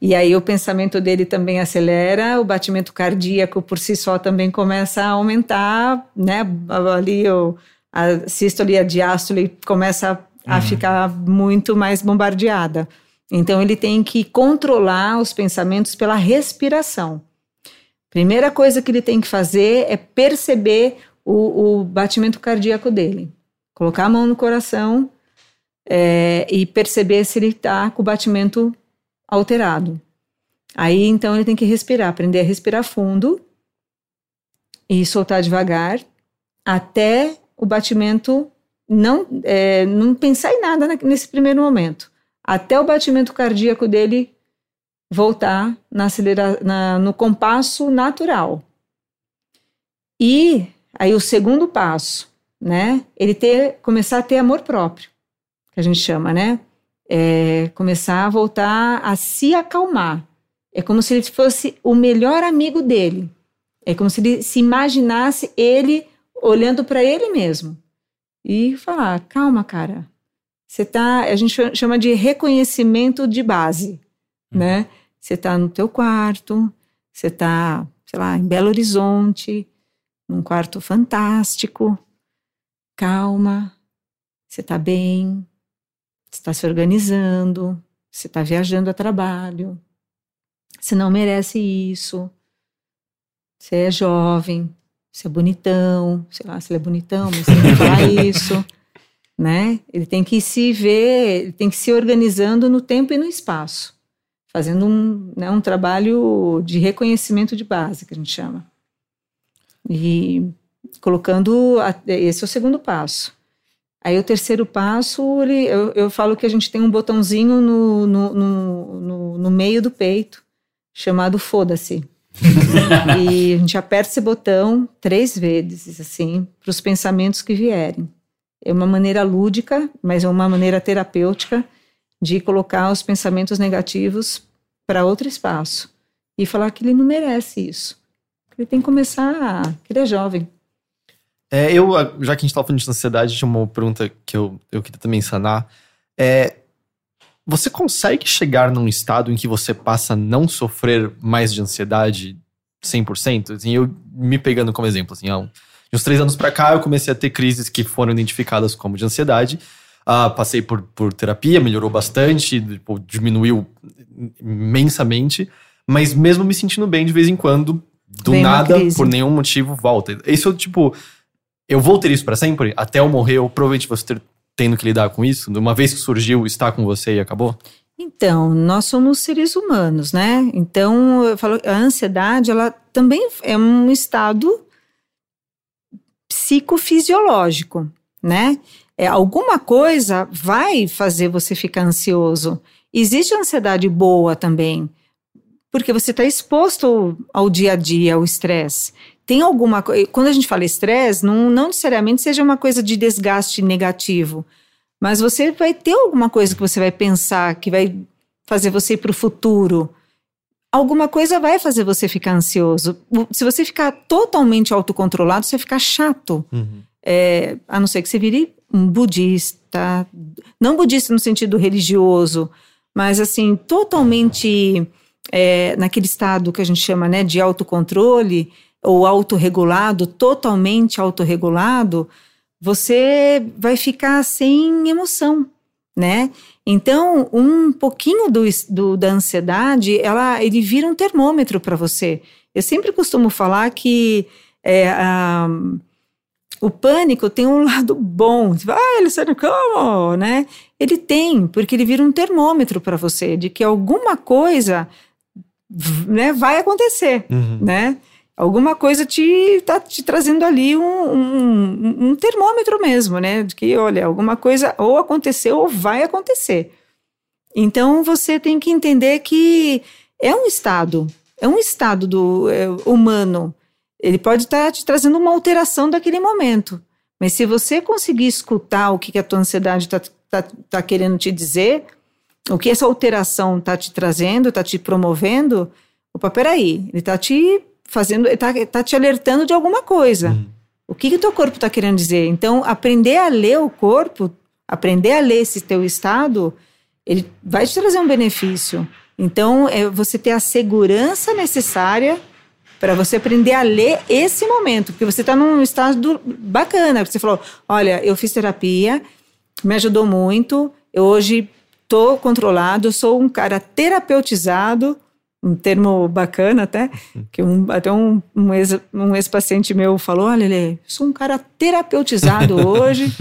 E aí o pensamento dele também acelera, o batimento cardíaco por si só também começa a aumentar, né? Ali o, a sístole e a diástole começa a, a ficar muito mais bombardeada. Então ele tem que controlar os pensamentos pela respiração. Primeira coisa que ele tem que fazer é perceber o, o batimento cardíaco dele. Colocar a mão no coração é, e perceber se ele está com o batimento alterado. Aí então ele tem que respirar, aprender a respirar fundo e soltar devagar até o batimento não, é, não pensar em nada nesse primeiro momento, até o batimento cardíaco dele voltar na acelera, na, no compasso natural. E aí o segundo passo, né? Ele ter, começar a ter amor próprio, que a gente chama, né? É, começar a voltar a se acalmar. É como se ele fosse o melhor amigo dele. É como se ele se imaginasse ele olhando para ele mesmo e falar: calma, cara. Você tá, a gente chama de reconhecimento de base, uhum. né? Você está no teu quarto, você está, sei lá, em Belo Horizonte, num quarto fantástico, calma, você está bem, você está se organizando, você está viajando a trabalho, você não merece isso, você é jovem, você é bonitão, sei lá se ele é bonitão, mas você não falar isso, né? Ele tem que se ver, ele tem que se organizando no tempo e no espaço, fazendo um, né, um trabalho de reconhecimento de base, que a gente chama. E colocando, a, esse é o segundo passo. Aí o terceiro passo, ele, eu, eu falo que a gente tem um botãozinho no, no, no, no, no meio do peito, chamado foda-se. e a gente aperta esse botão três vezes, assim, para os pensamentos que vierem. É uma maneira lúdica, mas é uma maneira terapêutica de colocar os pensamentos negativos para outro espaço e falar que ele não merece isso. Ele tem que começar, que ele é jovem. É, eu, já que a gente estava falando de ansiedade, tinha uma pergunta que eu, eu queria também sanar. É, você consegue chegar num estado em que você passa a não sofrer mais de ansiedade 100%? Assim, eu me pegando como exemplo, assim, há uns três anos para cá eu comecei a ter crises que foram identificadas como de ansiedade. Uh, passei por, por terapia, melhorou bastante, tipo, diminuiu imensamente, mas mesmo me sentindo bem de vez em quando, do Vem nada, por nenhum motivo, volta. Isso, tipo, eu vou ter isso para sempre? Até eu morrer, ou provavelmente você ter, tendo que lidar com isso? Uma vez que surgiu, está com você e acabou? Então, nós somos seres humanos, né? Então, eu falo, a ansiedade, ela também é um estado psicofisiológico, né? É, alguma coisa vai fazer você ficar ansioso. Existe ansiedade boa também, porque você está exposto ao dia a dia, ao estresse. Tem alguma coisa. Quando a gente fala estresse, não, não necessariamente seja uma coisa de desgaste negativo, mas você vai ter alguma coisa que você vai pensar que vai fazer você ir para o futuro. Alguma coisa vai fazer você ficar ansioso. Se você ficar totalmente autocontrolado, você vai ficar chato. Uhum. É, a não ser que você vire um budista, não budista no sentido religioso, mas assim, totalmente é, naquele estado que a gente chama né, de autocontrole ou autorregulado, totalmente autorregulado, você vai ficar sem emoção, né? Então, um pouquinho do, do, da ansiedade, ela, ele vira um termômetro para você. Eu sempre costumo falar que é, o pânico tem um lado bom. Você fala, ah, Luciano, como? Né? Ele tem, porque ele vira um termômetro para você de que alguma coisa né, vai acontecer, uhum. né? Alguma coisa te tá te trazendo ali um, um, um, termômetro mesmo, né? De que, olha, alguma coisa ou aconteceu ou vai acontecer. Então você tem que entender que é um estado, é um estado do é, humano ele pode estar tá te trazendo uma alteração daquele momento. Mas se você conseguir escutar o que, que a tua ansiedade está tá, tá querendo te dizer, o que essa alteração está te trazendo, está te promovendo, opa, peraí, ele está te fazendo, está tá te alertando de alguma coisa. Uhum. O que, o teu corpo está querendo dizer? Então, aprender a ler o corpo aprender a ler esse teu estado, ele vai te trazer um benefício. Então, é você ter a segurança necessária para você aprender a ler esse momento, porque você está num estado bacana. Você falou: olha, eu fiz terapia, me ajudou muito, eu hoje estou controlado, sou um cara terapeutizado, um termo bacana até, que um, até um, um, ex, um ex-paciente meu falou, olha, Lê, sou um cara terapeutizado hoje,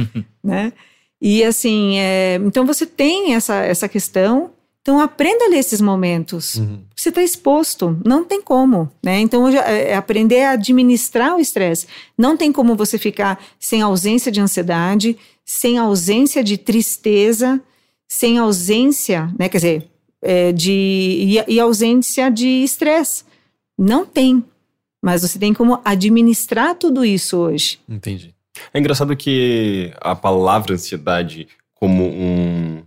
né? E assim, é, então você tem essa, essa questão, então aprenda a ler esses momentos. Uhum. Você está exposto, não tem como, né? Então é, é aprender a administrar o estresse. Não tem como você ficar sem ausência de ansiedade, sem ausência de tristeza, sem ausência, né? Quer dizer, é, de e, e ausência de estresse. Não tem. Mas você tem como administrar tudo isso hoje. Entendi. É engraçado que a palavra ansiedade, como um.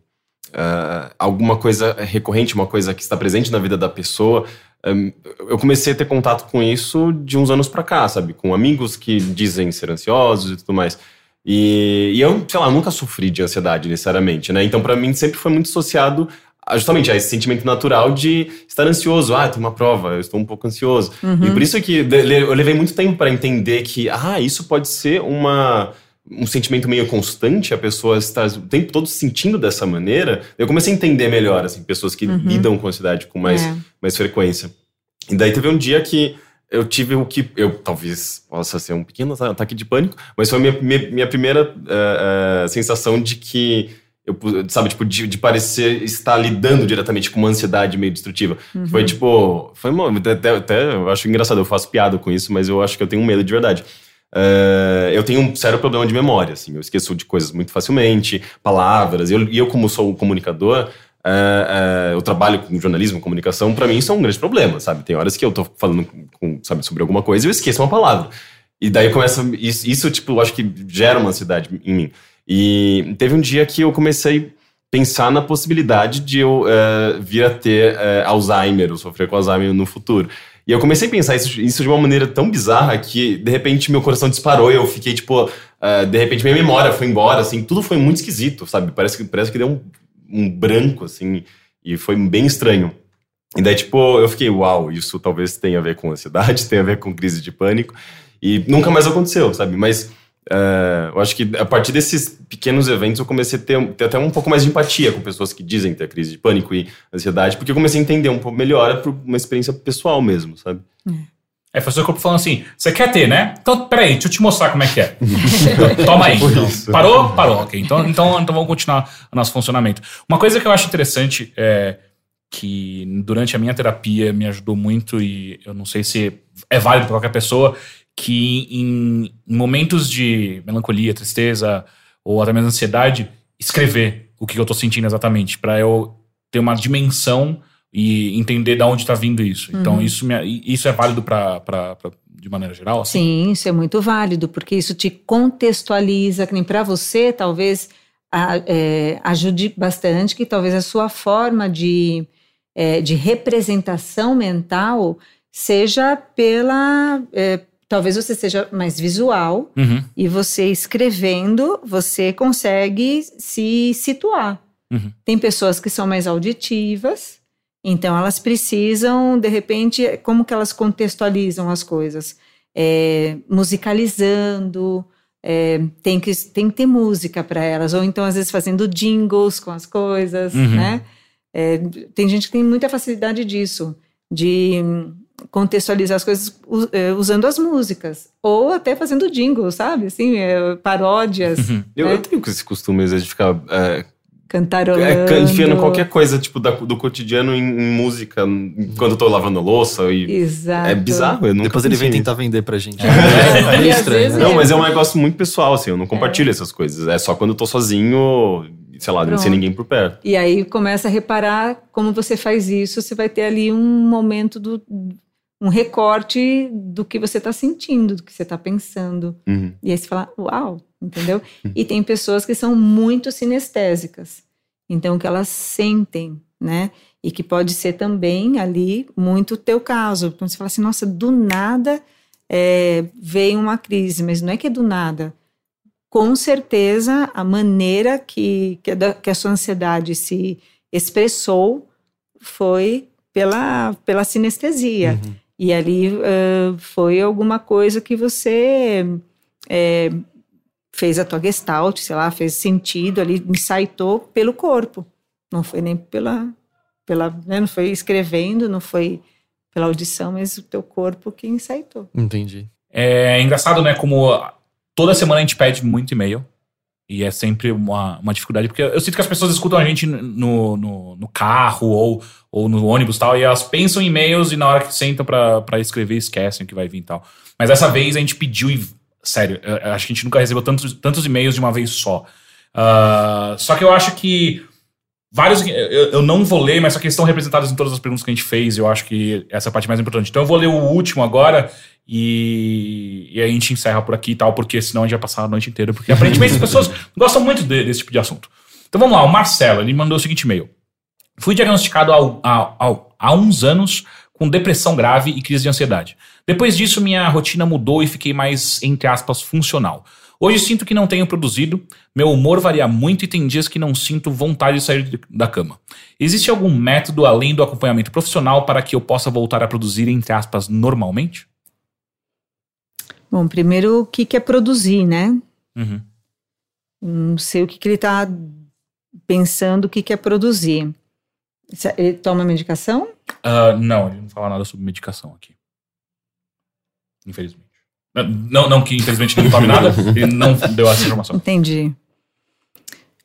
Uh, alguma coisa recorrente, uma coisa que está presente na vida da pessoa, um, eu comecei a ter contato com isso de uns anos para cá, sabe? Com amigos que dizem ser ansiosos e tudo mais. E, e eu, sei lá, nunca sofri de ansiedade necessariamente, né? Então, para mim, sempre foi muito associado justamente a esse sentimento natural de estar ansioso. Ah, tem uma prova, eu estou um pouco ansioso. Uhum. E por isso que eu levei muito tempo para entender que, ah, isso pode ser uma um sentimento meio constante, a pessoa está o tempo todo sentindo dessa maneira. Eu comecei a entender melhor, assim, pessoas que uhum. lidam com ansiedade com mais, é. mais frequência. E daí teve um dia que eu tive o que eu talvez possa ser um pequeno ataque de pânico, mas foi a minha, minha, minha primeira uh, uh, sensação de que eu, sabe, tipo, de, de, parecer estar lidando diretamente com uma ansiedade meio destrutiva. Uhum. Foi tipo, foi uma, até, até, eu acho engraçado, eu faço piada com isso, mas eu acho que eu tenho um medo de verdade. Uh, eu tenho um sério problema de memória, assim, eu esqueço de coisas muito facilmente, palavras, e eu, eu como sou um comunicador, Uh, uh, eu trabalho com jornalismo, comunicação, para mim isso é um grande problema, sabe? Tem horas que eu tô falando com, sabe, sobre alguma coisa e eu esqueço uma palavra. E daí começa. Isso, isso, tipo, eu acho que gera uma ansiedade em mim. E teve um dia que eu comecei a pensar na possibilidade de eu uh, vir a ter Alzheimer, ou sofrer com Alzheimer no futuro. E eu comecei a pensar isso, isso, de uma maneira tão bizarra que, de repente, meu coração disparou e eu fiquei, tipo, de repente, minha memória foi embora, assim, tudo foi muito esquisito, sabe? Parece que, parece que deu um um branco, assim, e foi bem estranho. E daí, tipo, eu fiquei, uau, isso talvez tenha a ver com ansiedade, tenha a ver com crise de pânico, e nunca mais aconteceu, sabe? Mas uh, eu acho que a partir desses pequenos eventos eu comecei a ter, ter, até um pouco mais de empatia com pessoas que dizem ter crise de pânico e ansiedade, porque eu comecei a entender um pouco melhor por uma experiência pessoal mesmo, sabe? É. Aí foi o seu corpo falando assim: você quer ter, né? Então, peraí, deixa eu te mostrar como é que é. Toma aí. Então. Parou? Parou, ok. Então, então, então vamos continuar o nosso funcionamento. Uma coisa que eu acho interessante é que durante a minha terapia me ajudou muito, e eu não sei se é válido para qualquer pessoa, que em momentos de melancolia, tristeza ou até mesmo ansiedade, escrever o que eu tô sentindo exatamente, para eu ter uma dimensão e entender de onde está vindo isso. Então, uhum. Então, isso, me, isso é válido para de maneira geral? Assim? Sim, isso é muito válido, porque isso te contextualiza, que nem para você, talvez a, é, ajude bastante, que talvez a sua forma de, é, de representação mental seja pela. É, talvez você seja mais visual uhum. e você escrevendo, você consegue se situar. Uhum. Tem pessoas que são mais auditivas então, elas precisam, de repente, como que elas contextualizam as coisas? É, musicalizando, é, tem, que, tem que ter música para elas, ou então, às vezes, fazendo jingles com as coisas, uhum. né? É, tem gente que tem muita facilidade disso, de contextualizar as coisas é, usando as músicas, ou até fazendo jingles, sabe? Assim, é, paródias. Uhum. Né? Eu, eu, tenho esse costume, às vezes, de ficar é, Cantarolando. É, enfiando qualquer coisa, tipo, da, do cotidiano em, em, música, quando eu tô lavando louça. E Exato. É bizarro. Eu Depois ele vem tentar vender pra gente. É, é, é estranho. Né? Não, mas é um negócio muito pessoal, assim, eu não compartilho é. essas coisas. É só quando eu tô sozinho, sei lá, Pronto. sem ninguém por perto. E aí começa a reparar como você faz isso, você vai ter ali um momento do. Um recorte do que você tá sentindo, do que você tá pensando. Uhum. E aí você fala, uau, entendeu? Uhum. E tem pessoas que são muito sinestésicas, então que elas sentem, né? E que pode ser também ali muito o teu caso. Então você fala assim, nossa, do nada é, veio uma crise, mas não é que é do nada. com certeza a maneira que, que, a, que a sua ansiedade se expressou foi pela, pela sinestesia. Uhum. E ali ah, foi alguma coisa que você é, fez a tua gestalt, sei lá, fez sentido ali, ensaitou pelo corpo. Não foi nem pela. pela né, não foi escrevendo, não foi pela audição, mas o teu corpo que ensaitou. Entendi. É engraçado, né? Como toda semana a gente pede muito e-mail. E é sempre uma, uma dificuldade, porque eu sinto que as pessoas escutam a gente no, no, no carro ou, ou no ônibus e tal, e elas pensam em e-mails e na hora que sentam pra, pra escrever esquecem o que vai vir e tal. Mas dessa vez a gente pediu e. Sério, acho que a gente nunca recebeu tantos, tantos e-mails de uma vez só. Ah, só que eu acho que vários. Eu, eu não vou ler, mas só que estão representados em todas as perguntas que a gente fez. e Eu acho que essa é a parte mais importante. Então eu vou ler o último agora e, e a gente encerra por aqui e tal, porque senão a gente vai passar a noite inteira. Porque aparentemente as pessoas gostam muito de- desse tipo de assunto. Então vamos lá, o Marcelo, ele mandou o seguinte e-mail. Fui diagnosticado ao- ao- há uns anos com depressão grave e crise de ansiedade. Depois disso, minha rotina mudou e fiquei mais, entre aspas, funcional. Hoje sinto que não tenho produzido, meu humor varia muito e tem dias que não sinto vontade de sair da cama. Existe algum método além do acompanhamento profissional para que eu possa voltar a produzir, entre aspas, normalmente? Bom, primeiro, o que, que é produzir, né? Uhum. Não sei o que, que ele está pensando, o que, que é produzir. Ele toma medicação? Ah, não, ele não fala nada sobre medicação aqui. Infelizmente. Não, não que infelizmente ele não tome nada, ele não deu essa informação. Entendi.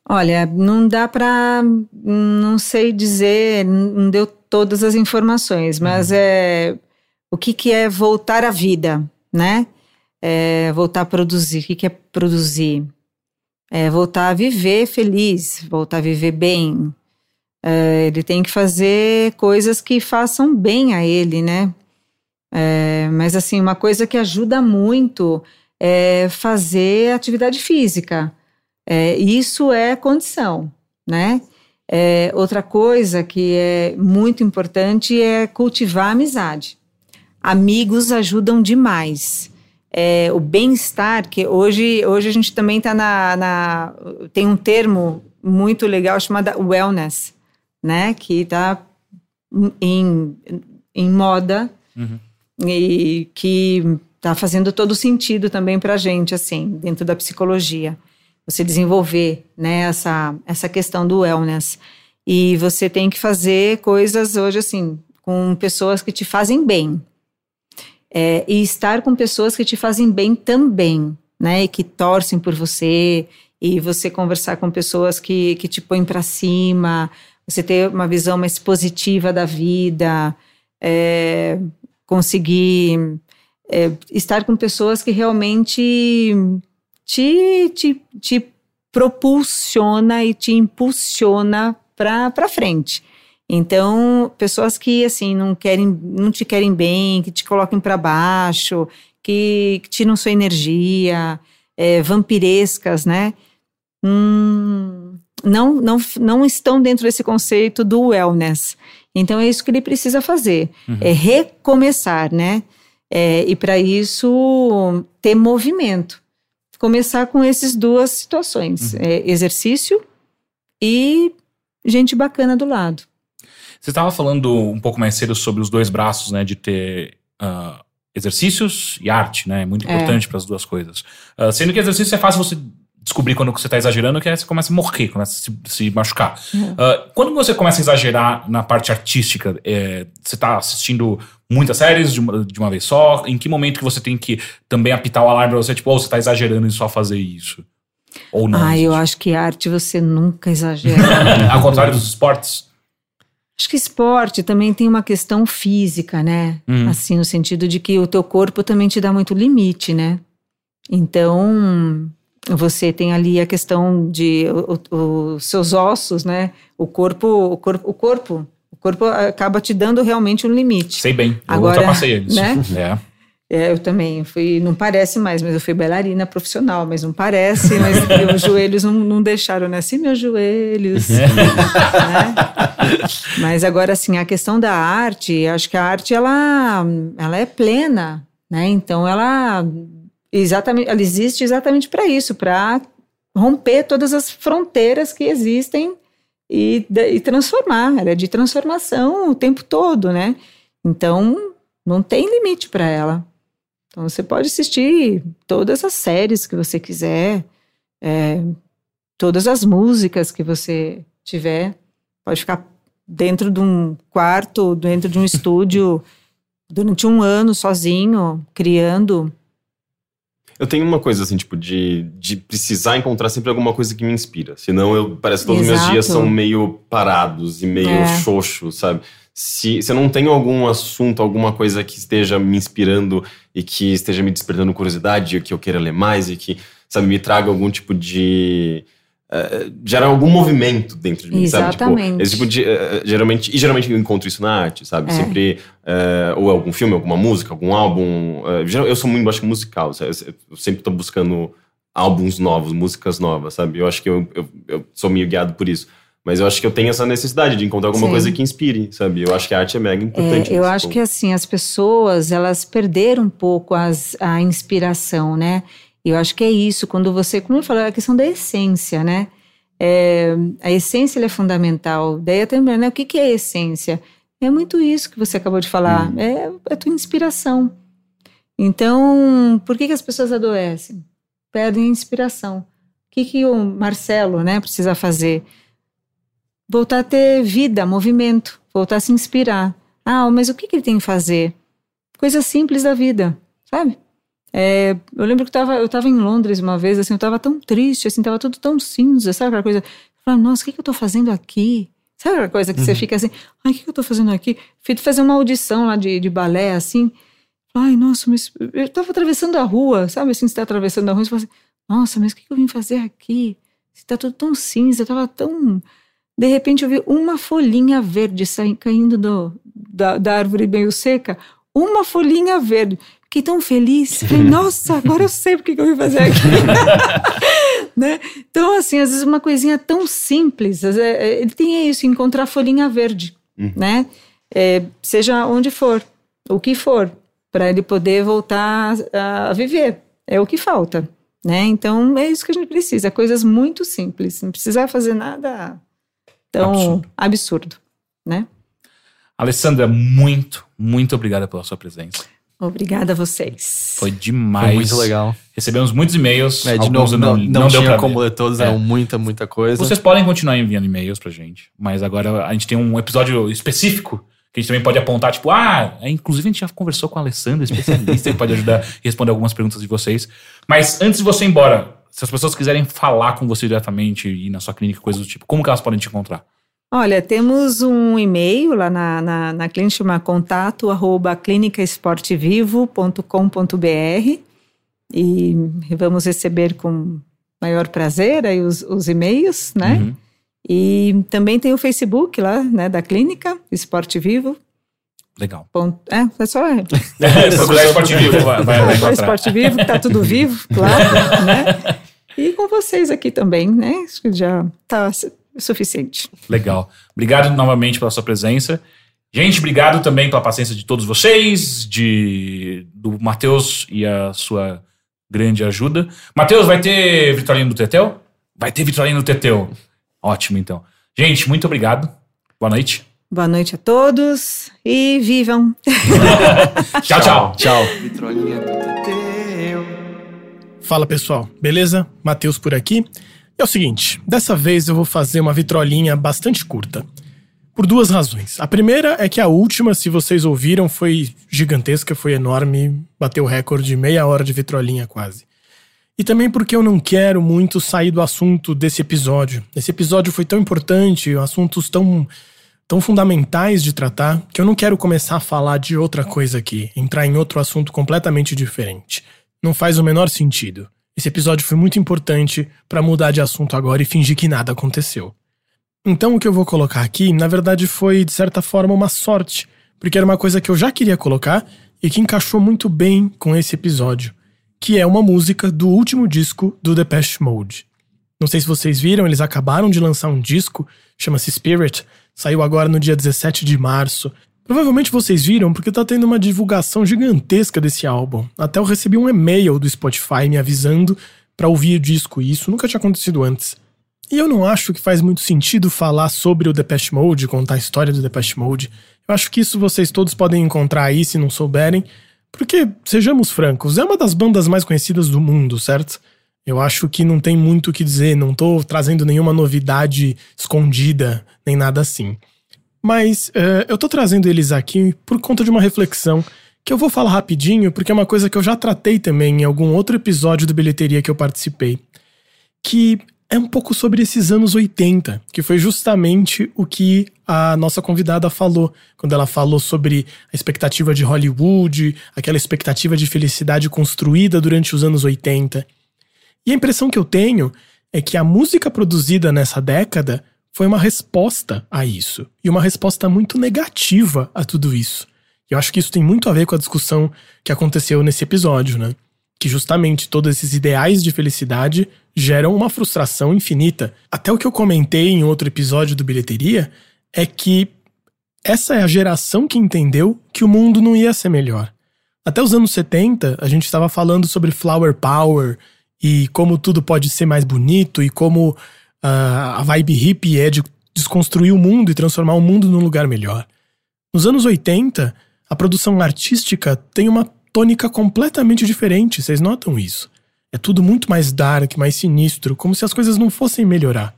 Olha, não dá para, não sei dizer, não deu todas as informações, mas é o que que é voltar à vida, né? É voltar a produzir. O que que é produzir? É voltar a viver feliz, voltar a viver bem. É, ele tem que fazer coisas que façam bem a ele, né? É, mas assim, uma coisa que ajuda muito é fazer atividade física. É, isso é condição, né? É, outra coisa que é muito importante é cultivar a amizade. Amigos ajudam demais. É, o bem-estar, que hoje, hoje a gente também está na, na. Tem um termo muito legal chamado wellness, né? Que está em, em moda Uhum. e que está fazendo todo sentido também para a gente, assim, dentro da psicologia. Você desenvolver né, essa, essa questão do wellness. E você tem que fazer coisas hoje, assim, com pessoas que te fazem bem. É, e estar com pessoas que te fazem bem também, né? E que torcem por você. E você conversar com pessoas que, que te põem para cima. Você ter uma visão mais positiva da vida. É, conseguir é, estar com pessoas que realmente te, te, te propulsiona e te impulsiona para frente. Então, pessoas que assim não querem, não te querem bem, que te coloquem para baixo, que, que tiram sua energia, é, vampirescas, né? Hum, não, não, não estão dentro desse conceito do wellness. Então é isso que ele precisa fazer, é recomeçar, né? É, e para isso ter movimento. Começar com essas duas situações: é, exercício e gente bacana do lado. Você estava falando um pouco mais cedo sobre os dois braços, né? De ter ah, exercícios e arte, né? É muito É. importante para as duas coisas. Ah, sendo que exercício é fácil você descobrir quando você está exagerando, que é você começa a morrer, começa a se, se machucar. Uhum. Ah, quando você começa a exagerar na parte artística, é, você está assistindo muitas séries de uma, de uma vez só? Em que momento que você tem que também apitar o alarme pra você, tipo, oh, você está exagerando em só fazer isso? Ou não? ah, eu acho que arte você nunca exagera. Ao contrário dos esportes? acho que esporte também tem uma questão física, né? Uhum. Assim, no sentido de que o teu corpo também te dá muito limite, né? Então, você tem ali a questão de os seus ossos, né? O corpo, o corpo, o corpo, o corpo acaba te dando realmente um limite. Sei bem. Eu Agora, ultrapassei eles. né? É. É, eu também fui, não parece mais, mas eu fui bailarina profissional, mas não parece, mas meus joelhos não, não deixaram, né? Assim, meus joelhos. né? Mas agora, assim, a questão da arte, acho que a arte, ela, ela é plena, né? Então, ela, exatamente, ela existe exatamente para isso, para romper todas as fronteiras que existem e, e transformar. Ela é de transformação o tempo todo, né? Então, não tem limite para ela. Então, você pode assistir todas as séries que você quiser, é, todas as músicas que você tiver. Pode ficar dentro de um quarto, dentro de um estúdio, durante um ano sozinho, criando eu tenho uma coisa assim, tipo, de, de precisar encontrar sempre alguma coisa que me inspira. Senão eu parece que todos os meus dias são meio parados e meio é. xoxos, sabe? Se, se eu não tenho algum assunto, alguma coisa que esteja me inspirando e que esteja me despertando curiosidade, e que eu queira ler mais e que, sabe, me traga algum tipo de uh, gera algum movimento dentro de mim, Exatamente. sabe? Tipo, tipo de. Uh, geralmente, e geralmente eu encontro isso na arte, sabe? É. Sempre. Uh, ou algum filme, alguma música, algum álbum. eu sou muito, acho musical, sabe? Eu sempre estou buscando álbuns novos, músicas novas, sabe? Eu acho que eu, eu, eu, sou meio guiado por isso. Mas eu acho que eu tenho essa necessidade de encontrar alguma Sim. coisa que inspire, sabe? Eu acho que a arte é mega importante. É, eu acho ponto. que assim, as pessoas, elas perderam um pouco as, a inspiração, né? E eu acho que é isso, quando você, como eu falei, a questão da essência, né? É, a essência é fundamental. Daí até né, o que, que é essência? É muito isso que você acabou de falar, hum. é, é a tua inspiração. Então, por que, que as pessoas adoecem? Perdem a inspiração. O que, que o Marcelo né, precisa fazer? Voltar a ter vida, movimento, voltar a se inspirar. Ah, mas o que, que ele tem que fazer? Coisas simples da vida, sabe? É, eu lembro que tava, eu estava em Londres uma vez, assim, eu estava tão triste, assim, tava tudo tão cinza, sabe aquela coisa? Eu falava, nossa, o que, que eu estou fazendo aqui? Sabe aquela coisa que uhum. você fica assim, ai, o que, que eu estou fazendo aqui? Fui fazer uma audição lá de, de balé, assim. Ai, nossa, mas eu estava atravessando a rua, sabe assim, você está atravessando a rua e você fala assim, nossa, mas o que, que eu vim fazer aqui? Está tudo tão cinza, estava tão... De repente eu vi uma folhinha verde saindo, caindo do, da, da árvore meio seca, uma folhinha verde. Fiquei tão feliz. Falei, nossa, agora eu sei o que eu vim fazer aqui. né? Então, assim, às vezes uma coisinha tão simples, é, ele tem isso, encontrar folhinha verde, uhum. né? É, seja onde for, o que for, para ele poder voltar a, viver. É o que falta, né? Então, é isso que a gente precisa, coisas muito simples, não precisa fazer nada tão absurdo, absurdo né? Alessandra, muito, muito obrigada pela sua presença. Obrigada a vocês. Foi demais. Foi muito legal. Recebemos muitos e-mails. É, de novo, não, não, não tinha como ler todos, é. eram muita, muita coisa. Vocês podem continuar enviando e-mails pra gente, mas agora a gente tem um episódio específico que a gente também pode apontar, tipo, ah, é, inclusive a gente já conversou com a Alessandra, especialista, que pode ajudar e responder algumas perguntas de vocês. Mas antes de você ir embora, se as pessoas quiserem falar com você diretamente e ir na sua clínica, coisas do tipo, como que elas podem te encontrar? Olha, temos um e-mail lá na, na, na clínica, chama contato arroba clinicaesportivivo.com.br e vamos receber com maior prazer aí os, os e-mails, né? Uhum. E também tem o Facebook lá, né, da clínica, Esporte Vivo. Legal. Ponto, é, é só... É, procurar Esporte Vivo, vai, vai, vai Esporte Vivo, que tá tudo vivo, claro, né? E com vocês aqui também, né? Acho que já tá suficiente. Legal. Obrigado novamente pela sua presença. Gente, obrigado também pela paciência de todos vocês, de do Matheus e a sua grande ajuda. Matheus, vai ter vitrolina do Teteu? Vai ter vitrolina do Teteu. Ótimo, então. Gente, muito obrigado. Boa noite. Boa noite a todos e vivam. tchau, tchau. Tchau. Fala pessoal, beleza? Matheus por aqui. É o seguinte, dessa vez eu vou fazer uma vitrolinha bastante curta. Por duas razões. A primeira é que a última, se vocês ouviram, foi gigantesca, foi enorme, bateu o recorde de meia hora de vitrolinha quase. E também porque eu não quero muito sair do assunto desse episódio. Esse episódio foi tão importante, assuntos tão, tão fundamentais de tratar, que eu não quero começar a falar de outra coisa aqui, entrar em outro assunto completamente diferente. Não faz o menor sentido. Esse episódio foi muito importante para mudar de assunto agora e fingir que nada aconteceu. Então o que eu vou colocar aqui, na verdade, foi de certa forma uma sorte, porque era uma coisa que eu já queria colocar e que encaixou muito bem com esse episódio, que é uma música do último disco do Depeche Mode. Não sei se vocês viram, eles acabaram de lançar um disco, chama-se Spirit, saiu agora no dia 17 de março. Provavelmente vocês viram porque tá tendo uma divulgação gigantesca desse álbum. Até eu recebi um e-mail do Spotify me avisando para ouvir o disco e isso nunca tinha acontecido antes. E eu não acho que faz muito sentido falar sobre o Depeche Mode, contar a história do Depeche Mode. Eu acho que isso vocês todos podem encontrar aí se não souberem, porque, sejamos francos, é uma das bandas mais conhecidas do mundo, certo? Eu acho que não tem muito o que dizer, não tô trazendo nenhuma novidade escondida, nem nada assim. Mas uh, eu tô trazendo eles aqui por conta de uma reflexão que eu vou falar rapidinho, porque é uma coisa que eu já tratei também em algum outro episódio do Bilheteria que eu participei. Que é um pouco sobre esses anos 80, que foi justamente o que a nossa convidada falou, quando ela falou sobre a expectativa de Hollywood, aquela expectativa de felicidade construída durante os anos 80. E a impressão que eu tenho é que a música produzida nessa década foi uma resposta a isso, e uma resposta muito negativa a tudo isso. E eu acho que isso tem muito a ver com a discussão que aconteceu nesse episódio, né? Que justamente todos esses ideais de felicidade geram uma frustração infinita. Até o que eu comentei em outro episódio do Bilheteria é que essa é a geração que entendeu que o mundo não ia ser melhor. Até os anos 70, a gente estava falando sobre flower power e como tudo pode ser mais bonito e como a vibe hippie é de desconstruir o mundo e transformar o mundo num lugar melhor. Nos anos 80, a produção artística tem uma tônica completamente diferente, vocês notam isso? É tudo muito mais dark, mais sinistro, como se as coisas não fossem melhorar.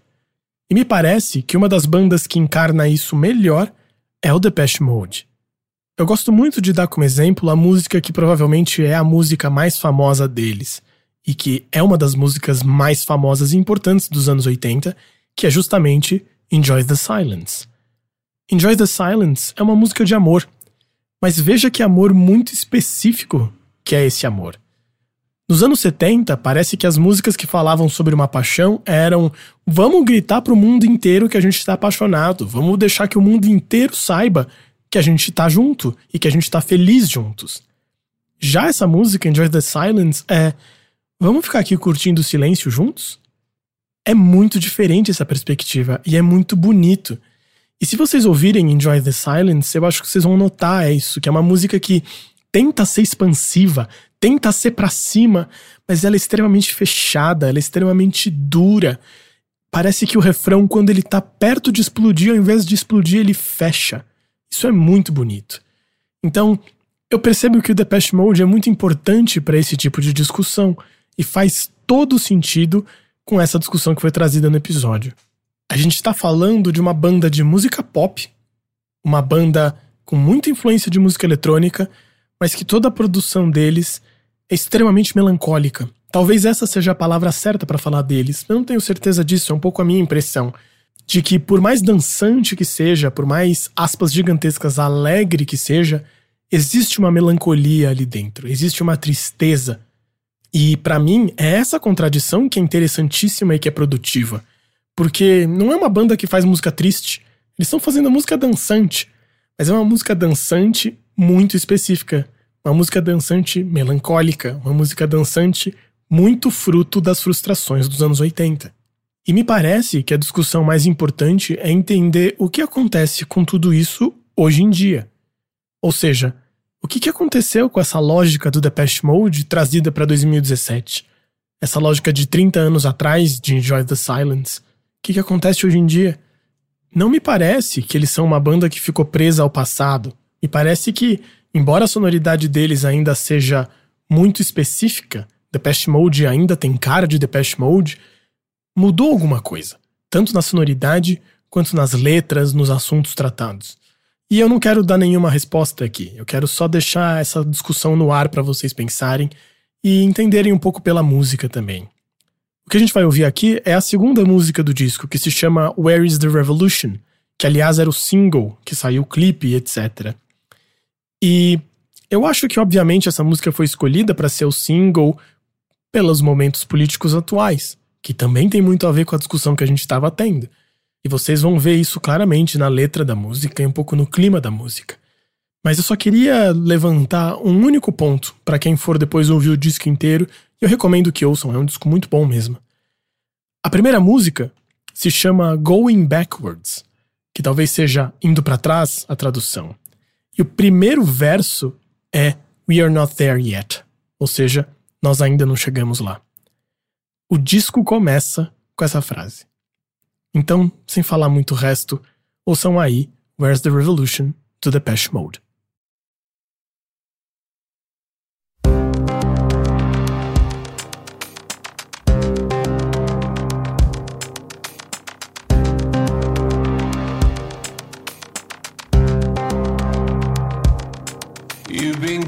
E me parece que uma das bandas que encarna isso melhor é o Depeche Mode. Eu gosto muito de dar como exemplo a música que provavelmente é a música mais famosa deles, e que é uma das músicas mais famosas e importantes dos anos 80, que é justamente Enjoy the Silence. Enjoy the Silence é uma música de amor, mas veja que amor muito específico que é esse amor. Nos anos 70, parece que as músicas que falavam sobre uma paixão eram vamos gritar pro mundo inteiro que a gente está apaixonado, vamos deixar que o mundo inteiro saiba que a gente tá junto e que a gente tá feliz juntos. Já essa música, Enjoy the Silence, é Vamos ficar aqui curtindo o silêncio juntos? É muito diferente essa perspectiva e é muito bonito. E se vocês ouvirem Enjoy the Silence, eu acho que vocês vão notar isso, que é uma música que tenta ser expansiva, tenta ser para cima, mas ela é extremamente fechada, ela é extremamente dura. Parece que o refrão, quando ele tá perto de explodir, ao invés de explodir, ele fecha. Isso é muito bonito. Então, eu percebo que o Depeche Mode é muito importante para esse tipo de discussão e faz todo sentido com essa discussão que foi trazida no episódio. A gente está falando de uma banda de música pop, uma banda com muita influência de música eletrônica, mas que toda a produção deles é extremamente melancólica. Talvez essa seja a palavra certa para falar deles. Eu não tenho certeza disso, é um pouco a minha impressão. De que, por mais dançante que seja, por mais aspas gigantescas alegre que seja, existe uma melancolia ali dentro, existe uma tristeza, e para mim, é essa contradição que é interessantíssima e que é produtiva. Porque não é uma banda que faz música triste. Eles estão fazendo música dançante. Mas é uma música dançante muito específica. Uma música dançante melancólica. Uma música dançante muito fruto das frustrações dos anos 80. E me parece que a discussão mais importante é entender o que acontece com tudo isso hoje em dia. Ou seja, o que, que aconteceu com essa lógica do Depeche Mode trazida para 2017? Essa lógica de 30 anos atrás de Enjoy the Silence? O que, que acontece hoje em dia? Não me parece que eles são uma banda que ficou presa ao passado. Me parece que, embora a sonoridade deles ainda seja muito específica, Depeche Mode ainda tem cara de Depeche Mode, mudou alguma coisa, tanto na sonoridade quanto nas letras, nos assuntos tratados. E eu não quero dar nenhuma resposta aqui. Eu quero só deixar essa discussão no ar para vocês pensarem e entenderem um pouco pela música também. O que a gente vai ouvir aqui é a segunda música do disco, que se chama Where is the Revolution, que aliás era o single que saiu o clipe etc. E eu acho que obviamente essa música foi escolhida para ser o single pelos momentos políticos atuais, que também tem muito a ver com a discussão que a gente estava tendo. E vocês vão ver isso claramente na letra da música e um pouco no clima da música. Mas eu só queria levantar um único ponto para quem for depois ouvir o disco inteiro, e eu recomendo que ouçam, é um disco muito bom mesmo. A primeira música se chama Going Backwards, que talvez seja indo para trás a tradução. E o primeiro verso é We are not there yet, ou seja, nós ainda não chegamos lá. O disco começa com essa frase. Então, sem falar muito o resto, ouçam aí Where's the Revolution to the patch Mode. You've been